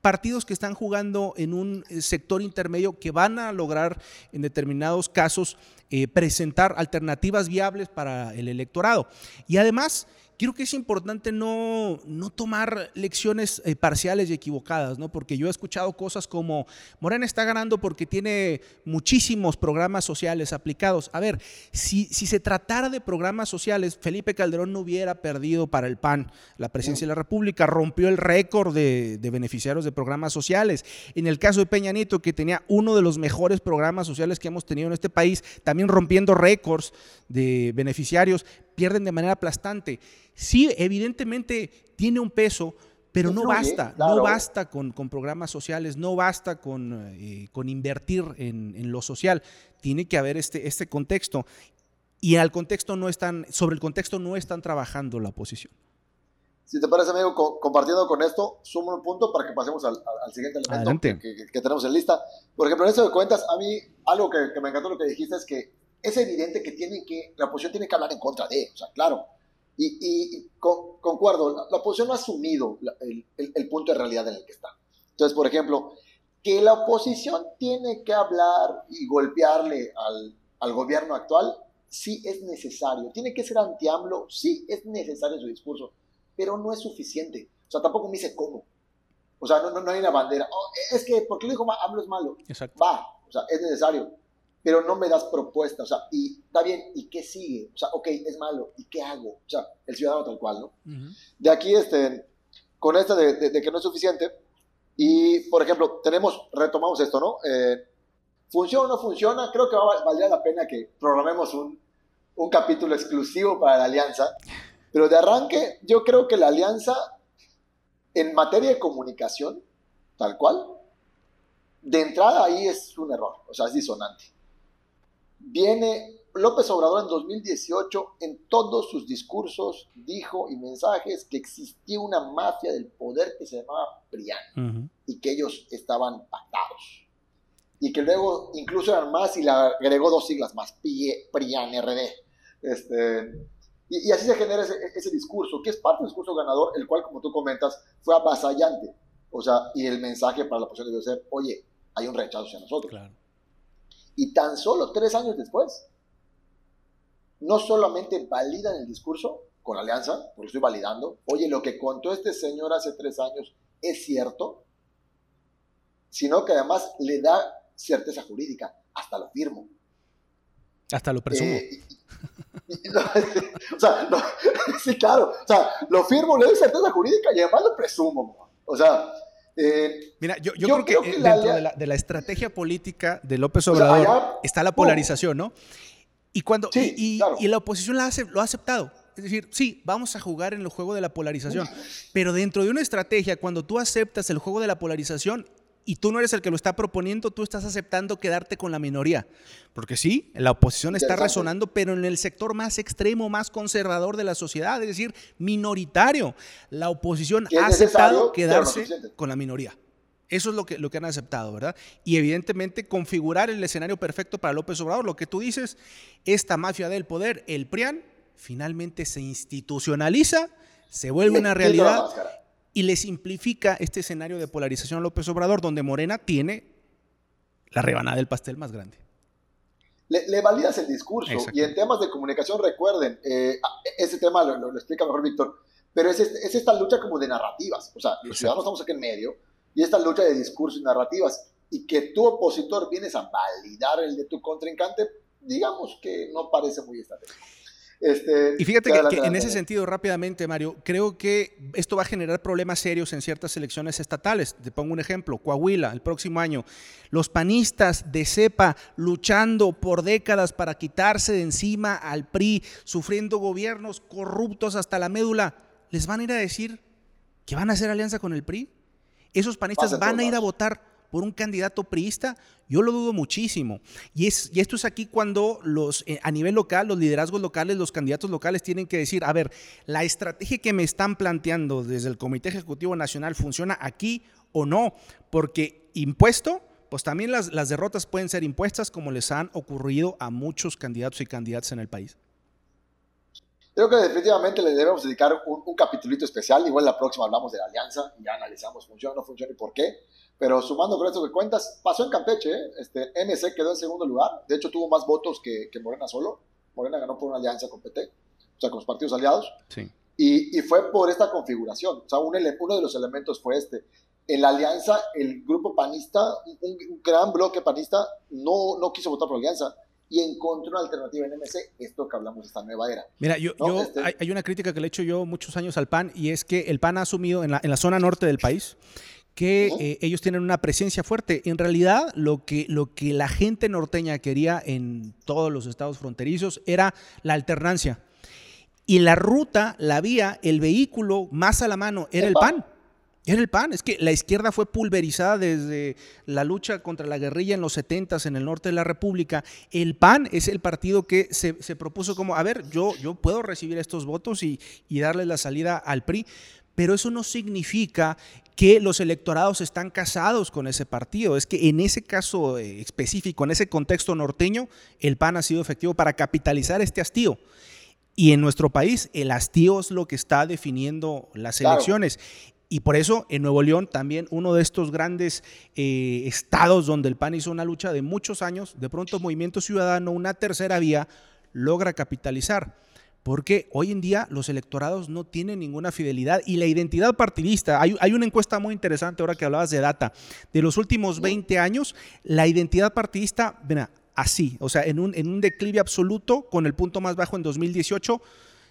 partidos que están jugando en un eh, sector intermedio que van a lograr en determinados casos eh, presentar alternativas viables para el electorado. Y además creo que es importante no, no tomar lecciones eh, parciales y equivocadas, ¿no? Porque yo he escuchado cosas como Morena está ganando porque tiene muchísimos programas sociales aplicados. A ver, si, si se tratara de programas sociales, Felipe Calderón no hubiera perdido para el PAN la presidencia de la República, rompió el récord de, de beneficiarios de programas sociales. En el caso de Peña que tenía uno de los mejores programas sociales que hemos tenido en este país, también rompiendo récords de beneficiarios, pierden de manera aplastante. Sí, evidentemente tiene un peso, pero no basta, no basta con, programas sociales, no basta con, eh, con invertir en, lo social, tiene que haber este, este contexto. y al contexto no están, sobre el contexto no están trabajando la oposición. Si te parece, amigo, compartiendo con esto, sumo un punto para que pasemos al, siguiente elemento que, tenemos en lista. Por ejemplo, en eso de cuentas, a mí algo que, me encantó lo que dijiste es que es evidente que, tienen que la oposición tiene que hablar en contra de, o sea, claro. Y, concuerdo, la, oposición no ha asumido el, punto de realidad en el que está. Entonces, por ejemplo, que la oposición tiene que hablar y golpearle al, al gobierno actual, sí es necesario. Tiene que ser anti-AMLO, sí es necesario su discurso pero no es suficiente. O sea, tampoco me dice cómo. O sea, no, no, hay una bandera. Oh, es que, porque lo dijo AMLO es malo? Exacto. Va, o sea, es necesario, pero no me das propuesta. O sea, y está bien, ¿y qué sigue? O sea, ok, es malo, ¿y qué hago? O sea, el ciudadano tal cual, ¿no? De aquí, este, con esta de, que no es suficiente, y, por ejemplo, tenemos, retomamos esto, ¿no? Eh, ¿Funciona o no funciona? Creo que valdría la pena que programemos un, un capítulo exclusivo para la alianza, pero de arranque, yo creo que la alianza en materia de comunicación, tal cual, de entrada ahí es un error, o sea, es disonante. Viene López Obrador en 2018, en todos sus discursos, dijo y mensajes que existía una mafia del poder que se llamaba PRIAN y que ellos estaban pactados. Y que luego incluso eran más y le agregó dos siglas más, PRIAN, RD. Este, y, así se genera ese, discurso, que es parte del discurso ganador, el cual, como tú comentas, fue avasallante. O sea, y el mensaje para la oposición debió ser, oye, hay un rechazo hacia nosotros. Y tan solo tres años después, no solamente validan el discurso con la alianza, porque estoy validando, oye, lo que contó este señor hace tres años es cierto, sino que además le da certeza jurídica, hasta lo firmo. Hasta lo presumo. Eh, o sea, sí, claro. O sea, lo firmo, le doy certeza jurídica y además lo presumo. O sea. Eh, Mira, yo, creo, que, dentro de, la, estrategia política de López Obrador está la polarización, ¿no? Y, cuando, y, la oposición la lo ha aceptado. Es decir, sí, vamos a jugar en el juego de la polarización, pero dentro de una estrategia, cuando tú aceptas el juego de la polarización, y tú no eres el que lo está proponiendo, tú estás aceptando quedarte con la minoría. Porque sí, la oposición está resonando, pero en el sector más extremo, más conservador de la sociedad, es decir, minoritario. La oposición ha aceptado quedarse con la minoría. Eso es lo que, lo que han aceptado, ¿verdad? Y evidentemente configurar el escenario perfecto para López Obrador. Lo que tú dices, esta mafia del poder, el PRIAN, finalmente se institucionaliza, se vuelve una realidad y le simplifica este escenario de polarización a López Obrador, donde Morena tiene la rebanada del pastel más grande. Le, validas el discurso y en temas de comunicación recuerden, eh, ese tema lo, explica mejor Víctor, pero es, es, esta lucha como de narrativas, o sea, los ciudadanos estamos aquí en medio y esta lucha de discurso y narrativas y que tu opositor vienes a validar el de tu contrincante, digamos que no parece muy estratégico. Este, y fíjate que, en ese sentido, rápidamente, Mario, creo que esto va a generar problemas serios en ciertas elecciones estatales. Te pongo un ejemplo, Coahuila, el próximo año. Los panistas de cepa luchando por décadas para quitarse de encima al PRI, sufriendo gobiernos corruptos hasta la médula, ¿les van a ir a decir que van a hacer alianza con el PRI? Esos panistas van a ir a votar por un candidato priista, yo lo dudo muchísimo. Y, es, y esto es aquí cuando los, eh, a nivel local, los liderazgos locales, los candidatos locales tienen que decir, a ver, la estrategia que me están planteando desde el Comité Ejecutivo Nacional funciona aquí o no, porque impuesto, pues también las derrotas pueden ser impuestas como les han ocurrido a muchos candidatos y candidatas en el país. Creo que definitivamente le debemos dedicar un, un capitulito especial. Igual la próxima hablamos de la alianza y ya analizamos funciona o no funciona y por qué. Pero sumando con esto que cuentas, pasó en Campeche, ¿eh? este, MC quedó en segundo lugar, de hecho tuvo más votos que, Morena solo, Morena ganó por una alianza con PT, o sea, con los partidos aliados, sí. y, y, fue por esta configuración, o sea, un, uno de los elementos fue este. En la alianza, el grupo panista, un, gran bloque panista, no, no quiso votar por la alianza, y encontró una alternativa en MC, esto que hablamos de esta nueva era. Mira, yo, yo este hay, una crítica que le he hecho yo muchos años al PAN y es que el PAN ha asumido en la, en la zona norte del país que eh, ellos tienen una presencia fuerte. En realidad, lo que, lo que la gente norteña quería en todos los estados fronterizos era la alternancia. Y la ruta, la vía, el vehículo más a la mano era el, pan. Era el PAN, es que la izquierda fue pulverizada desde la lucha contra la guerrilla en los 70 en el norte de la República. El PAN es el partido que se, propuso como, a ver, yo, yo puedo recibir estos votos y, y darle la salida al PRI, pero eso no significa que los electorados están casados con ese partido. Es que en ese caso eh, específico, en ese contexto norteño, el PAN ha sido efectivo para capitalizar este hastío. Y en nuestro país, el hastío es lo que está definiendo las elecciones. Y por eso en Nuevo León también uno de estos grandes eh, estados donde el PAN hizo una lucha de muchos años, de pronto Movimiento Ciudadano, una tercera vía, logra capitalizar. Porque hoy en día los electorados no tienen ninguna fidelidad y la identidad partidista, hay, hay una encuesta muy interesante ahora que hablabas de data, de los últimos 20 años, la identidad partidista, ven, así, o sea, en un, en un declive absoluto con el punto más bajo en 2018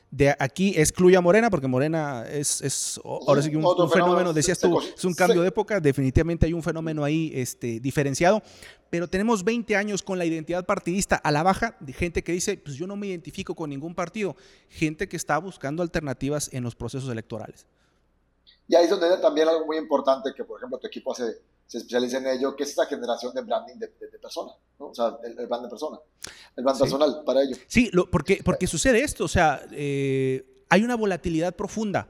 de aquí excluye a Morena, porque Morena es, es ahora sí que un, fenómeno, decías tú, es un cambio de época, definitivamente hay un fenómeno ahí este, diferenciado, pero tenemos 20 años con la identidad partidista a la baja, de gente que dice, pues yo no me identifico con ningún partido, gente que está buscando alternativas en los procesos electorales. Y ahí es donde también algo muy importante que, por ejemplo, tu equipo hace se especializa en ello, que es esta generación de branding de, de, persona, ¿no? O sea, el, brand de persona, el brand personal para ello. Sí, lo, porque, porque sucede esto, o sea, eh, hay una volatilidad profunda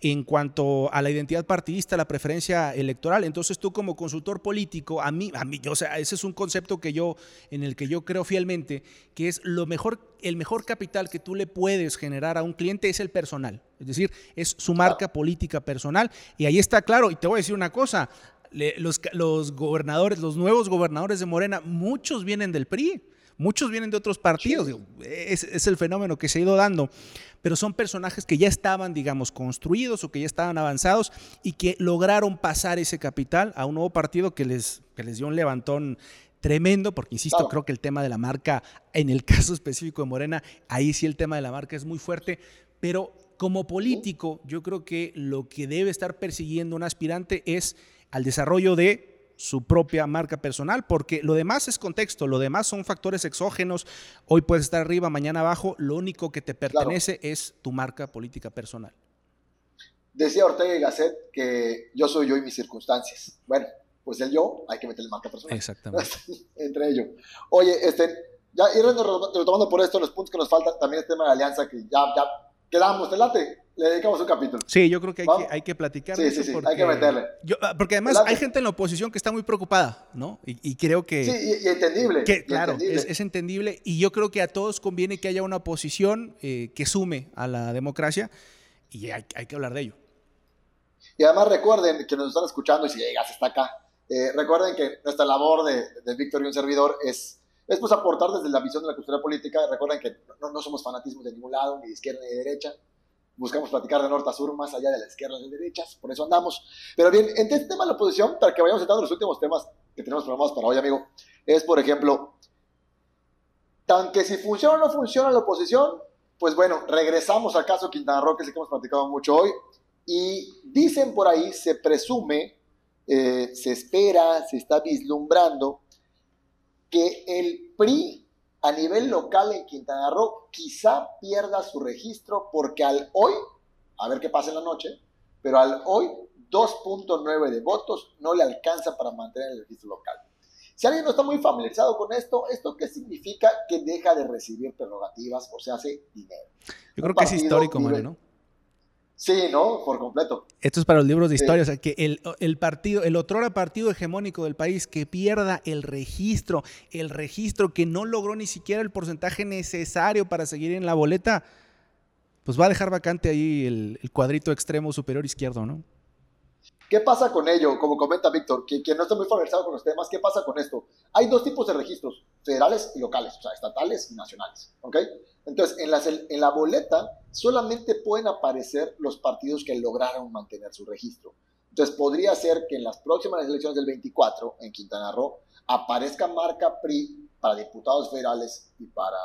en cuanto a la identidad partidista, la preferencia electoral. Entonces tú como consultor político, a mí, a mí, o sea, ese es un concepto que yo, en el que yo creo fielmente, que es lo mejor, el mejor capital que tú le puedes generar a un cliente es el personal. Es decir, es su marca política personal. Y ahí está claro, y te voy a decir una cosa, los, los gobernadores, los nuevos gobernadores de Morena, muchos vienen del PRI. Muchos vienen de otros partidos, es, es, el fenómeno que se ha ido dando, pero son personajes que ya estaban, digamos, construidos o que ya estaban avanzados y que lograron pasar ese capital a un nuevo partido que les, que les dio un levantón tremendo, porque insisto, creo que el tema de la marca, en el caso específico de Morena, ahí sí el tema de la marca es muy fuerte, pero como político, yo creo que lo que debe estar persiguiendo un aspirante es al desarrollo de su propia marca personal, porque lo demás es contexto, lo demás son factores exógenos. Hoy puedes estar arriba, mañana abajo, lo único que te pertenece es tu marca política personal. Decía Ortega y Gasset que yo soy yo y mis circunstancias. Bueno, pues el yo hay que meterle marca personal. Exactamente. Entre ellos. Oye, este, ya ir retomando por esto los puntos que nos faltan, también el tema de alianza que ya, ya quedamos, te late le dedicamos un capítulo. Sí, yo creo que hay, que, hay que platicar sí, sí, sí, hay que meterle. Ah, porque además hay gente en la oposición que está muy preocupada, ¿no? Y, creo que... Sí, y, entendible. claro, Es, entendible. Y yo creo que a todos conviene que haya una oposición eh, que sume a la democracia y hay, que hablar de ello. Y además recuerden que nos están escuchando y si llegas hasta acá, eh, recuerden que nuestra labor de, de Víctor y un servidor es es pues aportar desde la visión de la cultura política. Recuerden que no, no, somos fanatismos de ningún lado, ni de izquierda ni de derecha buscamos platicar de norte a sur, más allá de las izquierdas y derechas, por eso andamos. Pero bien, en este tema de la oposición, para que vayamos entrando los últimos temas que tenemos programados para hoy, amigo, es, por ejemplo, tan que si funciona o no funciona la oposición, pues bueno, regresamos al caso Quintana Roo, que es el que hemos platicado mucho hoy, y dicen por ahí, se presume, eh, se espera, se está vislumbrando, que el PRI a nivel local en Quintana Roo quizá pierda su registro porque al hoy, a ver qué pasa en la noche, pero al hoy 2.9 de votos no le alcanza para mantener el registro local. Si alguien no está muy familiarizado con esto, ¿esto qué significa? Que deja de recibir prerrogativas o se hace dinero. Yo creo que es histórico, Mario, ¿no? Sí, ¿no? Por completo. Esto es para los libros de historia, o sea, que el, el partido, el otrora partido hegemónico del país que pierda el registro, el registro que no logró ni siquiera el porcentaje necesario para seguir en la boleta, pues va a dejar vacante ahí el, el cuadrito extremo superior izquierdo, ¿no? ¿Qué pasa con ello? Como comenta Víctor, que, no está muy familiarizado con los temas, ¿qué pasa con esto? Hay dos tipos de registros, federales y locales, o sea, estatales y nacionales, ¿ok? Entonces, en, en la boleta solamente pueden aparecer los partidos que lograron mantener su registro. Entonces, podría ser que en las próximas elecciones del 24, en Quintana Roo, aparezca marca PRI para diputados federales y para,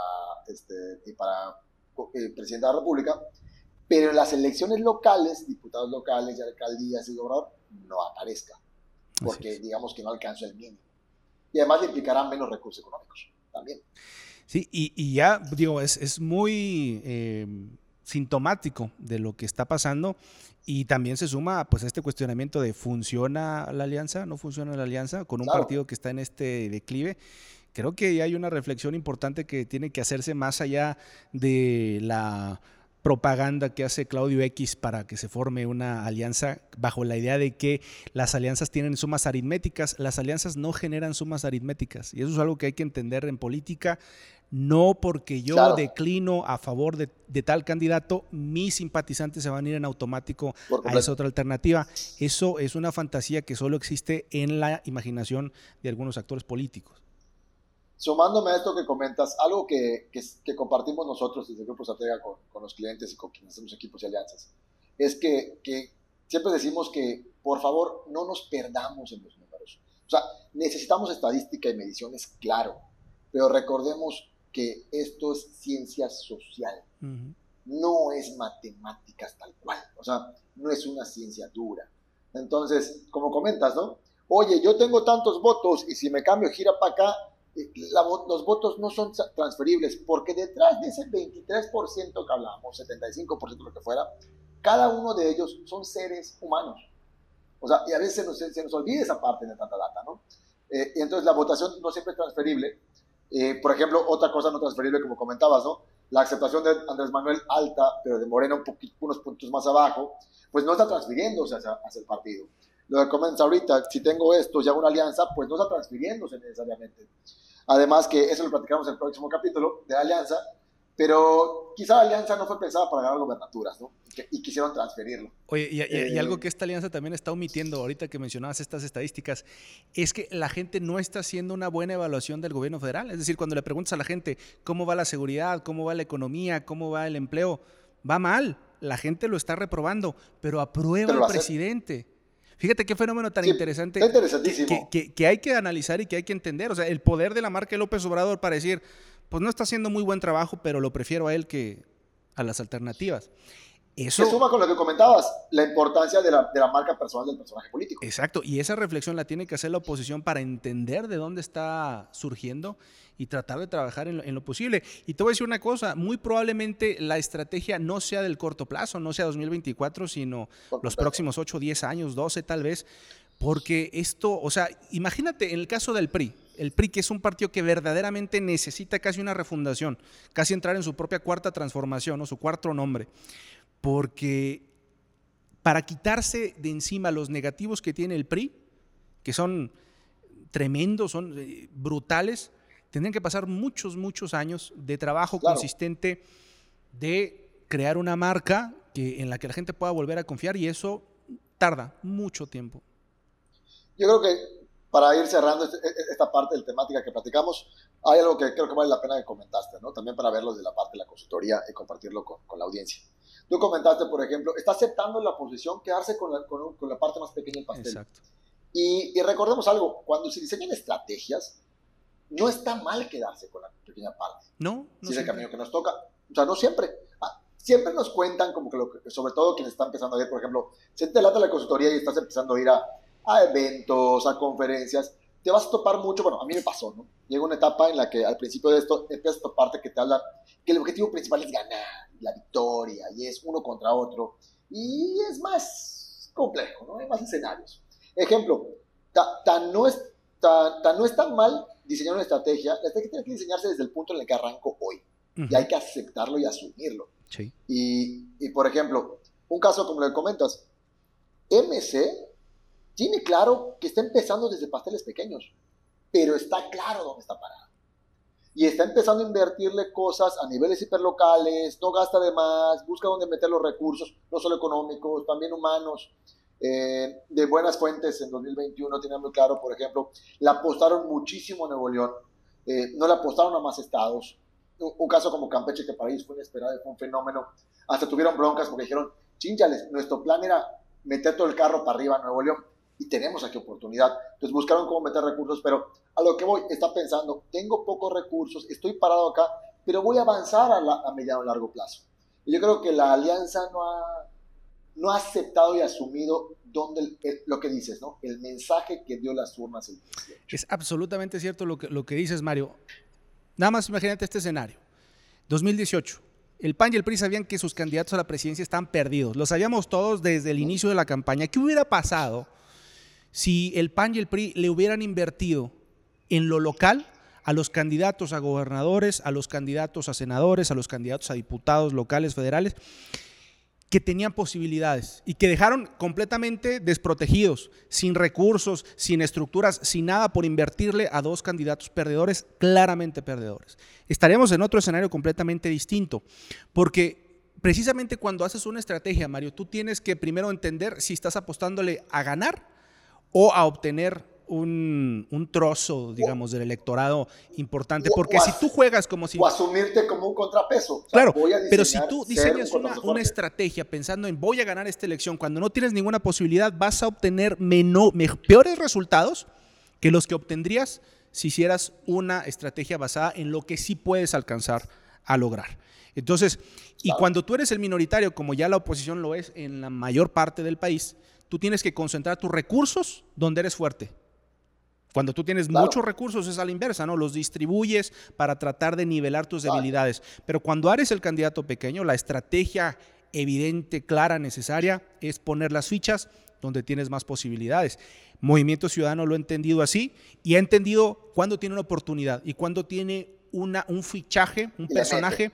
este, y para eh, presidente de la República, pero en las elecciones locales, diputados locales y alcaldías y gobernador, no aparezca, porque digamos que no alcanza el mínimo. Y además le implicarán menos recursos económicos también. Sí, y, ya, digo, es, es muy... Eh, sintomático de lo que está pasando y también se suma pues a este cuestionamiento de funciona la alianza, no funciona la alianza con un partido que está en este declive. Creo que hay una reflexión importante que tiene que hacerse más allá de la propaganda que hace Claudio X para que se forme una alianza bajo la idea de que las alianzas tienen sumas aritméticas. Las alianzas no generan sumas aritméticas y eso es algo que hay que entender en política. No porque yo declino a favor de, tal candidato, mis simpatizantes se van a ir en automático a esa otra alternativa. Eso es una fantasía que solo existe en la imaginación de algunos actores políticos. Sumándome a esto que comentas, algo que, que, compartimos nosotros desde el Grupo Estratega con, con, los clientes y con quienes hacemos equipos y alianzas, es que, que siempre decimos que, por favor, no nos perdamos en los números. O sea, necesitamos estadística y mediciones, claro, pero recordemos que esto es ciencia social, no es matemáticas tal cual, o sea, no es una ciencia dura. Entonces, como comentas, ¿no? Oye, yo tengo tantos votos y si me cambio gira para acá, los votos no son transferibles, porque detrás de ese 23% que hablamos, 75% lo que fuera, cada uno de ellos son seres humanos. O sea, y a veces se nos, se nos olvida esa parte de tanta data, ¿no? Eh, y entonces la votación no siempre es transferible. Eh, por ejemplo, otra cosa no transferible, como comentabas, ¿no? La aceptación de Andrés Manuel alta, pero de Moreno un poquito, unos puntos más abajo, pues no está transfiriéndose hacia, hacia el partido. Lo que comentas ahorita, si tengo esto y hago una alianza, pues no está transfiriéndose necesariamente. Además que eso lo platicamos en el próximo capítulo de Alianza, pero quizá la alianza no fue pensada para ganar gobernaturas, ¿no? Y quisieron transferirlo. Oye, y, eh, algo que esta alianza también está omitiendo, ahorita que mencionabas estas estadísticas, es que la gente no está haciendo una buena evaluación del gobierno federal. Es decir, cuando le preguntas a la gente cómo va la seguridad, cómo va la economía, cómo va el empleo, va mal. La gente lo está reprobando, pero aprueba el presidente. Fíjate qué fenómeno tan interesante Que, hay que analizar y que hay que entender. O sea, el poder de la marca López Obrador para decir, pues no está haciendo muy buen trabajo, pero lo prefiero a él que a las alternativas. Eso se suma con lo que comentabas, la importancia de la, de la, marca personal del personaje político. Exacto, y esa reflexión la tiene que hacer la oposición para entender de dónde está surgiendo y tratar de trabajar en lo, posible. Y te voy a decir una cosa, muy probablemente la estrategia no sea del corto plazo, no sea 2024, sino los próximos 8, 10 años, 12 tal vez, porque esto, o sea, imagínate en el caso del PRI, el PRI, que es un partido que verdaderamente necesita casi una refundación, casi entrar en su propia cuarta transformación o su cuarto nombre porque para quitarse de encima los negativos que tiene el PRI, que son tremendos, son eh, brutales, tendrían que pasar muchos, muchos años de trabajo consistente de crear una marca que, en la que la gente pueda volver a confiar y eso tarda mucho tiempo. Yo creo que para ir cerrando este, e, e, esta parte de la temática que platicamos, hay algo que creo que vale la pena que comentaste, ¿no? También para verlo de la parte de la consultoría y compartirlo con la audiencia. Tú comentaste, por ejemplo, está aceptando la posición quedarse con la, con, la parte más pequeña del pastel. Exacto. Y, recordemos algo, cuando se diseñan estrategias, no está mal quedarse con la pequeña parte. No, no si es el camino que nos toca. O sea, no siempre. Ah, siempre nos cuentan, como que, lo sobre todo quienes están empezando a ir, por ejemplo, si te lata la consultoría y estás empezando a ir a, a eventos, a conferencias, te vas a topar mucho, bueno, a mí me pasó, ¿no? Llega una etapa en la que al principio de esto empiezas a toparte que te hablan que el objetivo principal es ganar, la victoria, y es uno contra otro, y es más complejo, ¿no? Hay más escenarios. Ejemplo, tan, no es, tan, no es tan mal diseñar una estrategia, la estrategia tiene que diseñarse desde el punto en el que arranco hoy, y hay que aceptarlo y asumirlo. Sí. Y, y, por ejemplo, un caso como que comentas, MC tiene claro que está empezando desde pasteles pequeños, pero está claro dónde está parado y está empezando a invertirle cosas a niveles hiperlocales, no gasta de más, busca dónde meter los recursos, no solo económicos, también humanos. Eh, de buenas fuentes en 2021 tiene muy claro, por ejemplo, la apostaron muchísimo a Nuevo León, eh, no le apostaron a más estados. Un, caso como Campeche, que para fue inesperado, fue un fenómeno. Hasta tuvieron broncas porque dijeron, chinchales, nuestro plan era meter todo el carro para arriba a Nuevo León y tenemos aquí oportunidad. Entonces buscaron cómo meter recursos, pero a lo que voy, está pensando, tengo pocos recursos, estoy parado acá, pero voy a avanzar a, la, a mediano y largo plazo. Y yo creo que la alianza no ha, no ha aceptado y asumido donde lo que dices, ¿no? El mensaje que dio las urnas el Es absolutamente cierto lo que, lo que dices, Mario. Nada más imagínate este escenario. 2018, El PAN y el PRI sabían que sus candidatos a la presidencia están perdidos. Lo sabíamos todos desde el inicio de la campaña. ¿Qué hubiera pasado si el PAN y el PRI le hubieran invertido en lo local a los candidatos a gobernadores, a los candidatos a senadores, a los candidatos a diputados locales, federales? que tenían posibilidades y que dejaron completamente desprotegidos, sin recursos, sin estructuras, sin nada por invertirle a dos candidatos perdedores, claramente perdedores. Estaríamos en otro escenario completamente distinto, porque precisamente cuando haces una estrategia, Mario, tú tienes que primero entender si estás apostándole a ganar o a obtener un, trozo, digamos, del electorado importante. Porque si tú juegas como si... O asumirte como un contrapeso. claro, pero si tú diseñas una, estrategia pensando en voy a ganar esta elección, cuando no tienes ninguna posibilidad, vas a obtener peores resultados que los que obtendrías si hicieras una estrategia basada en lo que sí puedes alcanzar a lograr. Entonces, y cuando tú eres el minoritario, como ya la oposición lo es en la mayor parte del país, tú tienes que concentrar tus recursos donde eres fuerte. Cuando tú tienes muchos recursos es a la inversa, ¿no? Los distribuyes para tratar de nivelar tus debilidades. Pero cuando eres el candidato pequeño, la estrategia evidente, clara, necesaria es poner las fichas donde tienes más posibilidades. Movimiento Ciudadano lo ha entendido así y ha entendido cuándo tiene una oportunidad y cuándo tiene una, un fichaje, un personaje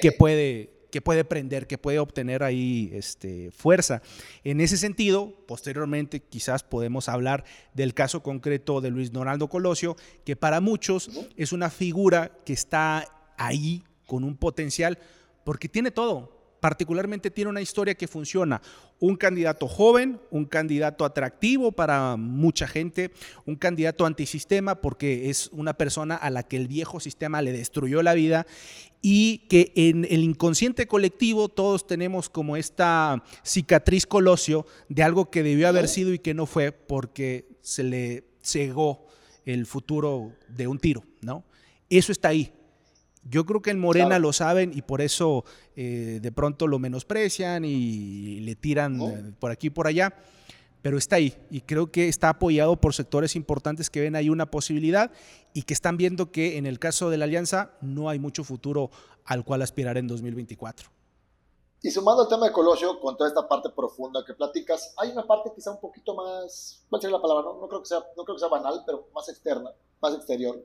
que puede, que puede prender, que puede obtener ahí este, fuerza. En ese sentido, posteriormente quizás podemos hablar del caso concreto de Luis Donaldo Colosio, que para muchos es una figura que está ahí con un potencial, porque tiene todo, particularmente tiene una historia que funciona. Un candidato joven, un candidato atractivo para mucha gente, un candidato antisistema porque es una persona a la que el viejo sistema le destruyó la vida y que en el inconsciente colectivo todos tenemos como esta cicatriz colosio de algo que debió haber sido y que no fue porque se le cegó el futuro de un tiro, ¿no? Eso está ahí, yo creo que en Morena lo saben y por eso eh, de pronto lo menosprecian y le tiran eh, por aquí y por allá, pero está ahí y creo que está apoyado por sectores importantes que ven ahí una posibilidad y que están viendo que en el caso de la alianza no hay mucho futuro al cual aspirar en 2024. Y sumando el tema de Colosio, con toda esta parte profunda que platicas, hay una parte quizá un poquito más, ¿cuál sería la palabra? No, no, creo, que sea, no creo que sea banal, pero más externa, más exterior,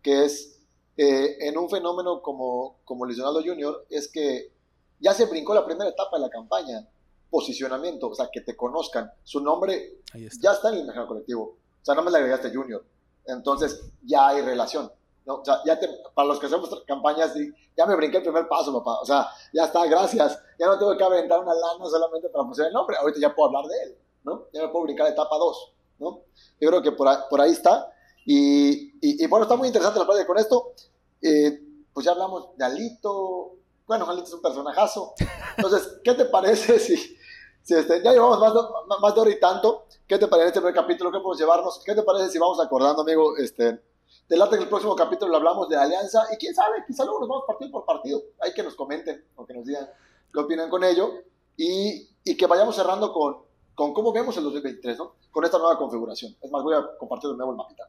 que es eh, en un fenómeno como, como Donaldo Jr. es que ya se brincó la primera etapa de la campaña, posicionamiento, o sea, que te conozcan. Su nombre ya está en el imaginario colectivo. O sea, no me le agregaste Junior. Entonces, ya hay relación. ¿no? O sea, ya para los que hacemos campañas, ya me brinqué el primer paso, papá. O sea, ya está, gracias. Ya no tengo que aventar una lana solamente para posicionar el nombre. Ahorita ya puedo hablar de él, ¿no? Ya me puedo brincar etapa 2, ¿no? Yo creo que por por ahí está. Y, bueno, está muy interesante la plática con esto. Eh, pues ya hablamos de Alito. Bueno, Alito es un personajazo. Entonces, ¿qué te parece si, si este, ya llevamos más de, más de hora y tanto? ¿Qué te parece este primer capítulo? ¿Qué podemos llevarnos? ¿Qué te parece si vamos acordando, amigo? Este, del arte que el próximo capítulo hablamos de alianza. Y quién sabe, quizá luego nos vamos partido por partido. Hay que nos comenten o que nos digan qué opinan con ello. Y, y que vayamos cerrando con, con cómo vemos el 2023, ¿no? Con esta nueva configuración. Es más, voy a compartir de nuevo el mapita.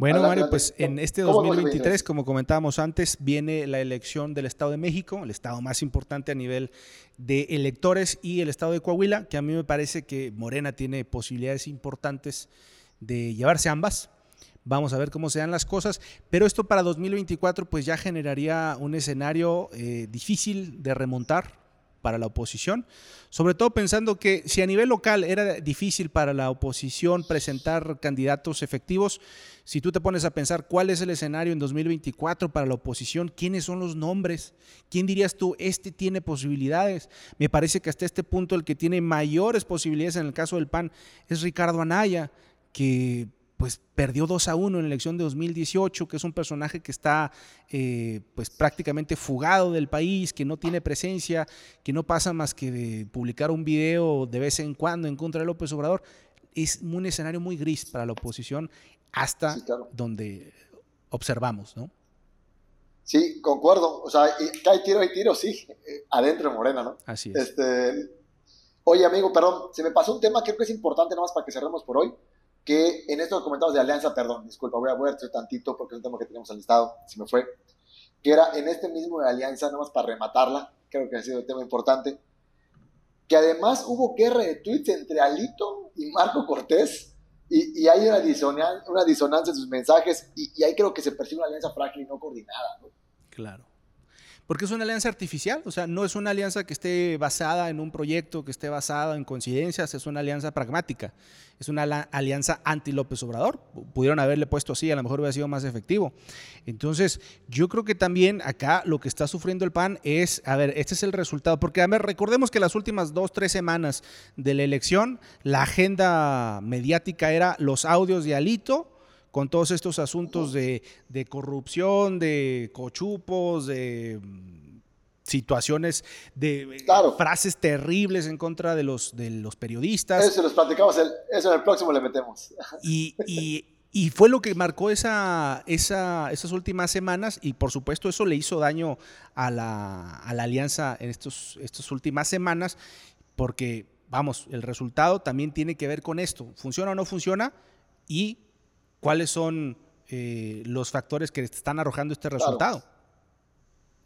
Bueno, Mario, pues en este 2023, como comentábamos antes, viene la elección del Estado de México, el estado más importante a nivel de electores, y el Estado de Coahuila, que a mí me parece que Morena tiene posibilidades importantes de llevarse ambas. Vamos a ver cómo se dan las cosas, pero esto para 2024 pues ya generaría un escenario eh, difícil de remontar para la oposición, sobre todo pensando que si a nivel local era difícil para la oposición presentar candidatos efectivos, si tú te pones a pensar cuál es el escenario en 2024 para la oposición, quiénes son los nombres, quién dirías tú, este tiene posibilidades. Me parece que hasta este punto el que tiene mayores posibilidades en el caso del PAN es Ricardo Anaya, que pues perdió 2 a 1 en la elección de 2018, que es un personaje que está eh, pues prácticamente fugado del país, que no tiene presencia, que no pasa más que de publicar un video de vez en cuando en contra de López Obrador. Es un escenario muy gris para la oposición hasta donde observamos, ¿no? Sí, concuerdo. O sea, hay tiro, hay tiro, sí, eh, adentro de Morena, ¿no? Así es. Este, oye, amigo, perdón, se me pasó un tema que creo que es importante nada más para que cerremos por hoy que en estos comentarios de Alianza, perdón, disculpa, voy a ver tantito porque es un tema que tenemos al listado, si me fue. que era en este mismo de alianza, nada más para rematarla, creo que ha sido un tema importante, que además hubo guerra de tweets entre Alito y Marco Cortés, y, hay una, disonancia, una disonancia en sus mensajes, y, y ahí creo que se percibe una alianza frágil y no coordinada. ¿no? Claro porque es una alianza artificial, o sea, no es una alianza que esté basada en un proyecto, que esté basada en coincidencias, es una alianza pragmática, es una alianza anti-López Obrador. Pudieron haberle puesto así, a lo mejor hubiera sido más efectivo. Entonces, yo creo que también acá lo que está sufriendo el PAN es, a ver, este es el resultado, porque a ver, recordemos que las últimas dos, tres semanas de la elección, la agenda mediática era los audios de Alito, con todos estos asuntos de, corrupción, de cochupos, de mm, situaciones de frases terribles en contra de los, de los periodistas. Eso los platicamos, eso en el próximo le metemos. Y, fue lo que marcó esa, esa, esas últimas semanas y por supuesto eso le hizo daño a la, a la alianza en estos, estas últimas semanas porque, vamos, el resultado también tiene que ver con esto. ¿Funciona o no funciona? Y cuáles son eh, los factores que están arrojando este resultado.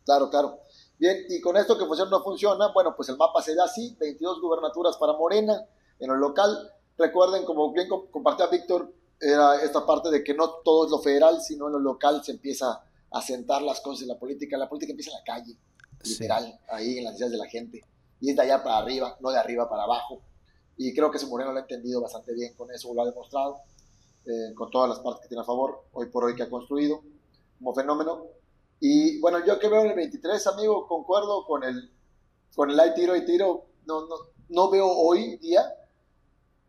Claro. claro, Bien, y con esto que funciona o no funciona, bueno, pues el mapa se da así, 22 gubernaturas para Morena en lo local. Recuerden, como bien compartía Víctor, era esta parte de que no todo es lo federal, sino en lo local se empieza a sentar las cosas en la política. La política empieza en la calle, literal, ahí en las ideas de la gente. Y es de allá para arriba, no de arriba para abajo. Y creo que ese Moreno lo ha entendido bastante bien con eso, lo ha demostrado. Eh, con todas las partes que tiene a favor, hoy por hoy que ha construido como fenómeno. Y bueno, yo que veo en el 23, amigo, concuerdo con el, con el hay tiro, hay tiro, no, no, no veo hoy día,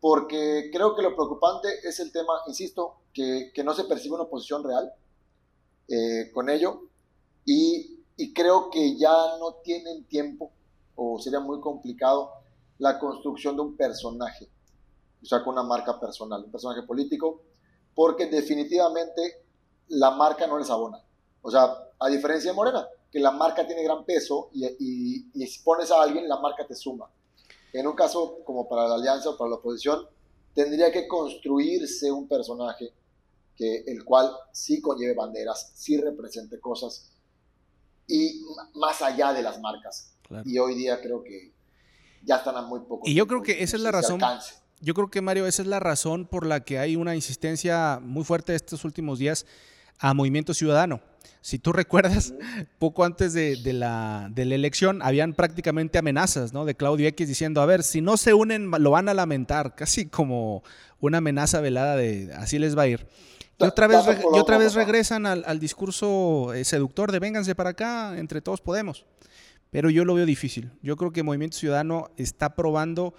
porque creo que lo preocupante es el tema, insisto, que, que no se percibe una oposición real eh, con ello, y, y creo que ya no tienen tiempo, o sería muy complicado, la construcción de un personaje sea, con una marca personal, un personaje político, porque definitivamente la marca no les abona. O sea, a diferencia de Morena, que la marca tiene gran peso y, y, si pones a alguien, la marca te suma. En un caso como para la alianza o para la oposición, tendría que construirse un personaje que el cual sí conlleve banderas, sí represente cosas y más allá de las marcas. Y hoy día creo que ya están a muy poco. Y yo creo que esa es la razón yo creo que Mario, esa es la razón por la que hay una insistencia muy fuerte estos últimos días a Movimiento Ciudadano. Si tú recuerdas, poco antes de, la, de, la, elección habían prácticamente amenazas ¿no? de Claudio X diciendo, a ver, si no se unen lo van a lamentar, casi como una amenaza velada de así les va a ir. Y otra vez, y otra vez regresan al, al discurso eh, seductor de vénganse para acá, entre todos podemos. Pero yo lo veo difícil. Yo creo que Movimiento Ciudadano está probando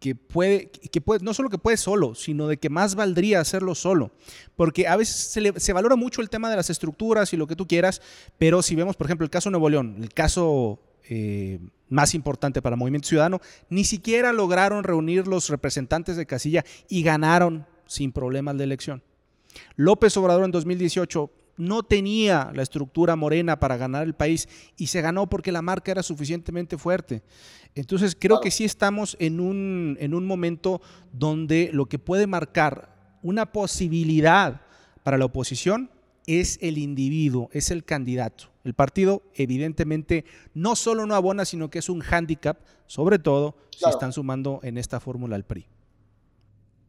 que puede, que puede, no solo que puede solo, sino de que más valdría hacerlo solo. Porque a veces se, valora mucho el tema de las estructuras y lo que tú quieras, pero si vemos, por ejemplo, el caso Nuevo León, el caso eh, más importante para Movimiento Ciudadano, ni siquiera lograron reunir los representantes de casilla y ganaron sin problemas la elección. López Obrador en 2018 no tenía la estructura morena para ganar el país y se ganó porque la marca era suficientemente fuerte. Entonces creo que sí estamos en un, en un momento donde lo que puede marcar una posibilidad para la oposición es el individuo, es el candidato. El partido evidentemente no solo no abona, sino que es un hándicap, sobre todo si están sumando en esta fórmula al PRI.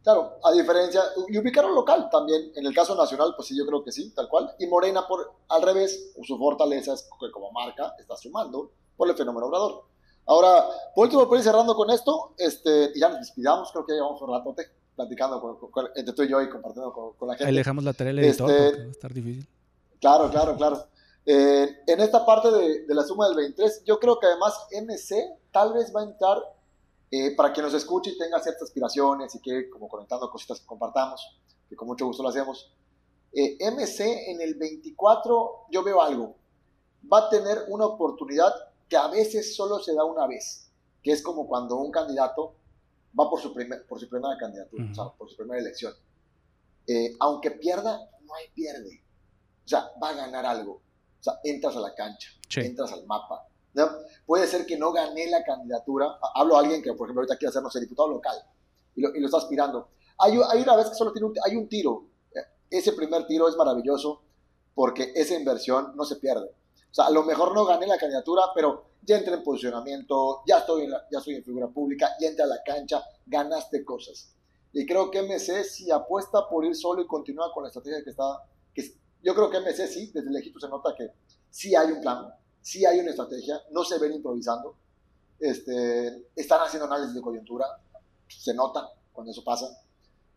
Claro, a diferencia, y ubicaron local también, en el caso nacional, pues sí, yo creo que sí, tal cual. Y Morena, por al revés, su fortaleza es que como marca está sumando por el fenómeno obrador. Ahora, por último, por ir cerrando con esto, este, y ya nos despidamos, creo que ya llevamos un ratote platicando entre tú y yo y compartiendo con, la gente. Ahí dejamos la tarea del editor, este, va a estar difícil. Claro, claro, claro. Eh, en esta parte de, de, la suma del 23, yo creo que además MC tal vez va a entrar, eh, para que nos escuche y tenga ciertas aspiraciones y que, como conectando cositas que compartamos, que con mucho gusto lo hacemos. Eh, MC en el 24, yo veo algo. Va a tener una oportunidad que a veces solo se da una vez, que es como cuando un candidato va por su, primer, por su primera candidatura, o sea, por su primera elección. Eh, aunque pierda, no hay pierde. O sea, va a ganar algo. O sea, entras a la cancha, entras al mapa. Puede ser que no gané la candidatura. Hablo a alguien que, por ejemplo, ahorita quiere hacernos el diputado local y lo, y lo está aspirando. Hay, hay, una vez que solo tiene un, hay un tiro. Ese primer tiro es maravilloso porque esa inversión no se pierde. O sea, a lo mejor no gané la candidatura, pero ya entré en posicionamiento, ya estoy en, ya estoy en figura pública, ya entré a la cancha, ganaste cosas. Y creo que MC si apuesta por ir solo y continúa con la estrategia que está, que yo creo que MC sí, desde lejito se nota que sí hay un plan, sí hay una estrategia, no se ven improvisando, este, están haciendo análisis de coyuntura, se nota cuando eso pasa.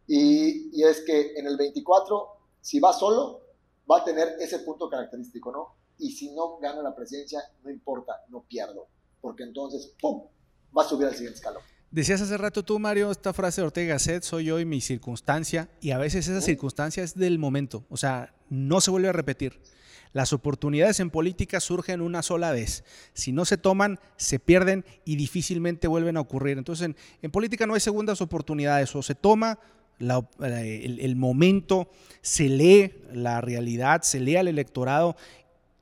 Y, y, es que en el 24, si va solo, va a tener ese punto característico, ¿no? Y si no gana la presidencia, no importa, no pierdo, porque entonces, ¡pum!, va a subir al siguiente escalón. Decías hace rato tú, Mario, esta frase de Ortega Gasset, soy yo y mi circunstancia, y a veces esa circunstancia es del momento, o sea, no se vuelve a repetir. Las oportunidades en política surgen una sola vez. Si no se toman, se pierden y difícilmente vuelven a ocurrir. Entonces, en, política no hay segundas oportunidades. O se toma el, el, momento, se lee la realidad, se lee al electorado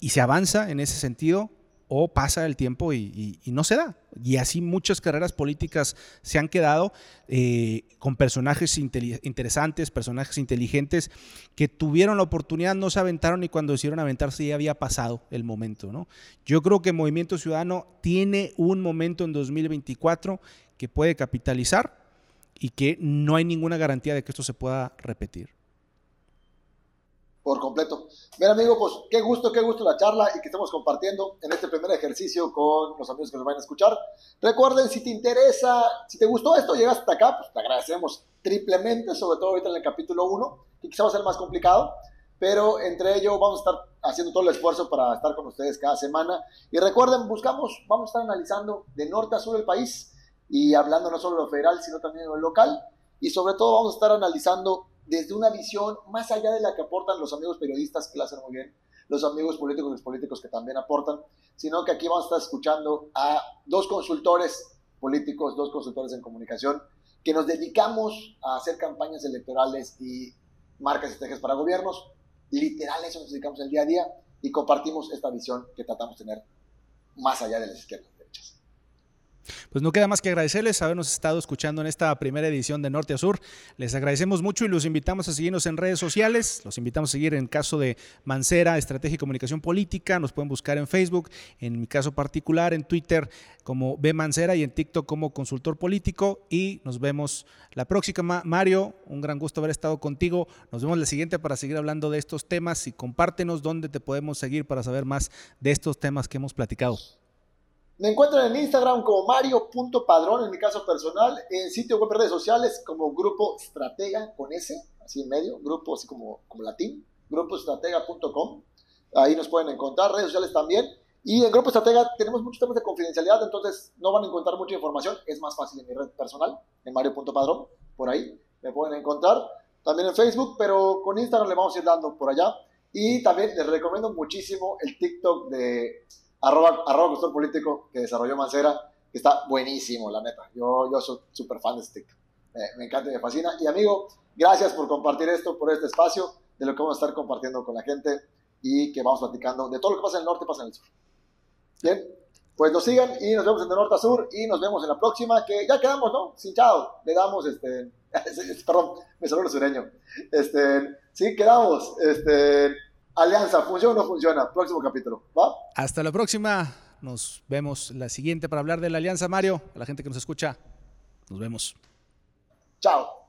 y se avanza en ese sentido, o pasa el tiempo y, no se da. Y así muchas carreras políticas se han quedado eh, con personajes interesantes, personajes inteligentes que tuvieron la oportunidad, no se aventaron y cuando decidieron aventarse ya había pasado el momento. ¿no? Yo creo que Movimiento Ciudadano tiene un momento en 2024 que puede capitalizar y que no hay ninguna garantía de que esto se pueda repetir por completo. Bien, amigo, pues qué gusto, qué gusto la charla y que estemos compartiendo en este primer ejercicio con los amigos que nos van a escuchar. Recuerden, si te interesa, si te gustó esto, llegaste hasta acá, pues te agradecemos triplemente, sobre todo ahorita en el capítulo 1, que quizá va a ser más complicado, pero entre ello vamos a estar haciendo todo el esfuerzo para estar con ustedes cada semana. Y recuerden, buscamos, vamos a estar analizando de norte a sur el país y hablando no solo de lo federal, sino también de lo local. Y sobre todo vamos a estar analizando desde una visión más allá de la que aportan los amigos periodistas que la hacen muy bien, los amigos políticos y políticos que también aportan, sino que aquí vamos a estar escuchando a dos consultores políticos, dos consultores en comunicación, que nos dedicamos a hacer campañas electorales y marcas y estrategias para gobiernos. Literal, eso nos dedicamos el día a día y compartimos esta visión que tratamos de tener más allá de las izquierdas. Pues no queda más que agradecerles habernos estado escuchando en esta primera edición de Norte a Sur. Les agradecemos mucho y los invitamos a seguirnos en redes sociales. Los invitamos a seguir en caso de Mancera, Estrategia y Comunicación Política. Nos pueden buscar en Facebook, en mi caso particular, en Twitter como B Mancera y en TikTok como Consultor Político. Y nos vemos la próxima. Mario, un gran gusto haber estado contigo. Nos vemos la siguiente para seguir hablando de estos temas y compártenos dónde te podemos seguir para saber más de estos temas que hemos platicado. Me encuentran en Instagram como mario.padrón en mi caso personal, en sitio web redes sociales como Grupo Estratega con S, así en medio, grupo así como, como latín, grupoestratega.com. Ahí nos pueden encontrar, redes sociales también. Y en Grupo Estratega tenemos muchos temas de confidencialidad, entonces no van a encontrar mucha información. Es más fácil en mi red personal, en mario.padrón, por ahí me pueden encontrar. También en Facebook, pero con Instagram le vamos a ir dando por allá. Y también les recomiendo muchísimo el TikTok de arroba, arroba político que desarrolló Mancera, que está buenísimo, la neta. Yo, yo soy súper fan de este me encanta y me fascina. Y amigo, gracias por compartir esto, por este espacio, de lo que vamos a estar compartiendo con la gente y que vamos platicando de todo lo que pasa en el norte pasa en el sur. Bien, pues nos sigan y nos vemos en de norte a sur y nos vemos en la próxima, que ya quedamos, ¿no? Sin chao, le damos este, perdón, me salió el sureño. Este, sí, quedamos, este, Alianza, ¿funciona o no funciona? Próximo capítulo, ¿va? Hasta la próxima. Nos vemos la siguiente para hablar de la Alianza, Mario. A la gente que nos escucha, nos vemos. Chao.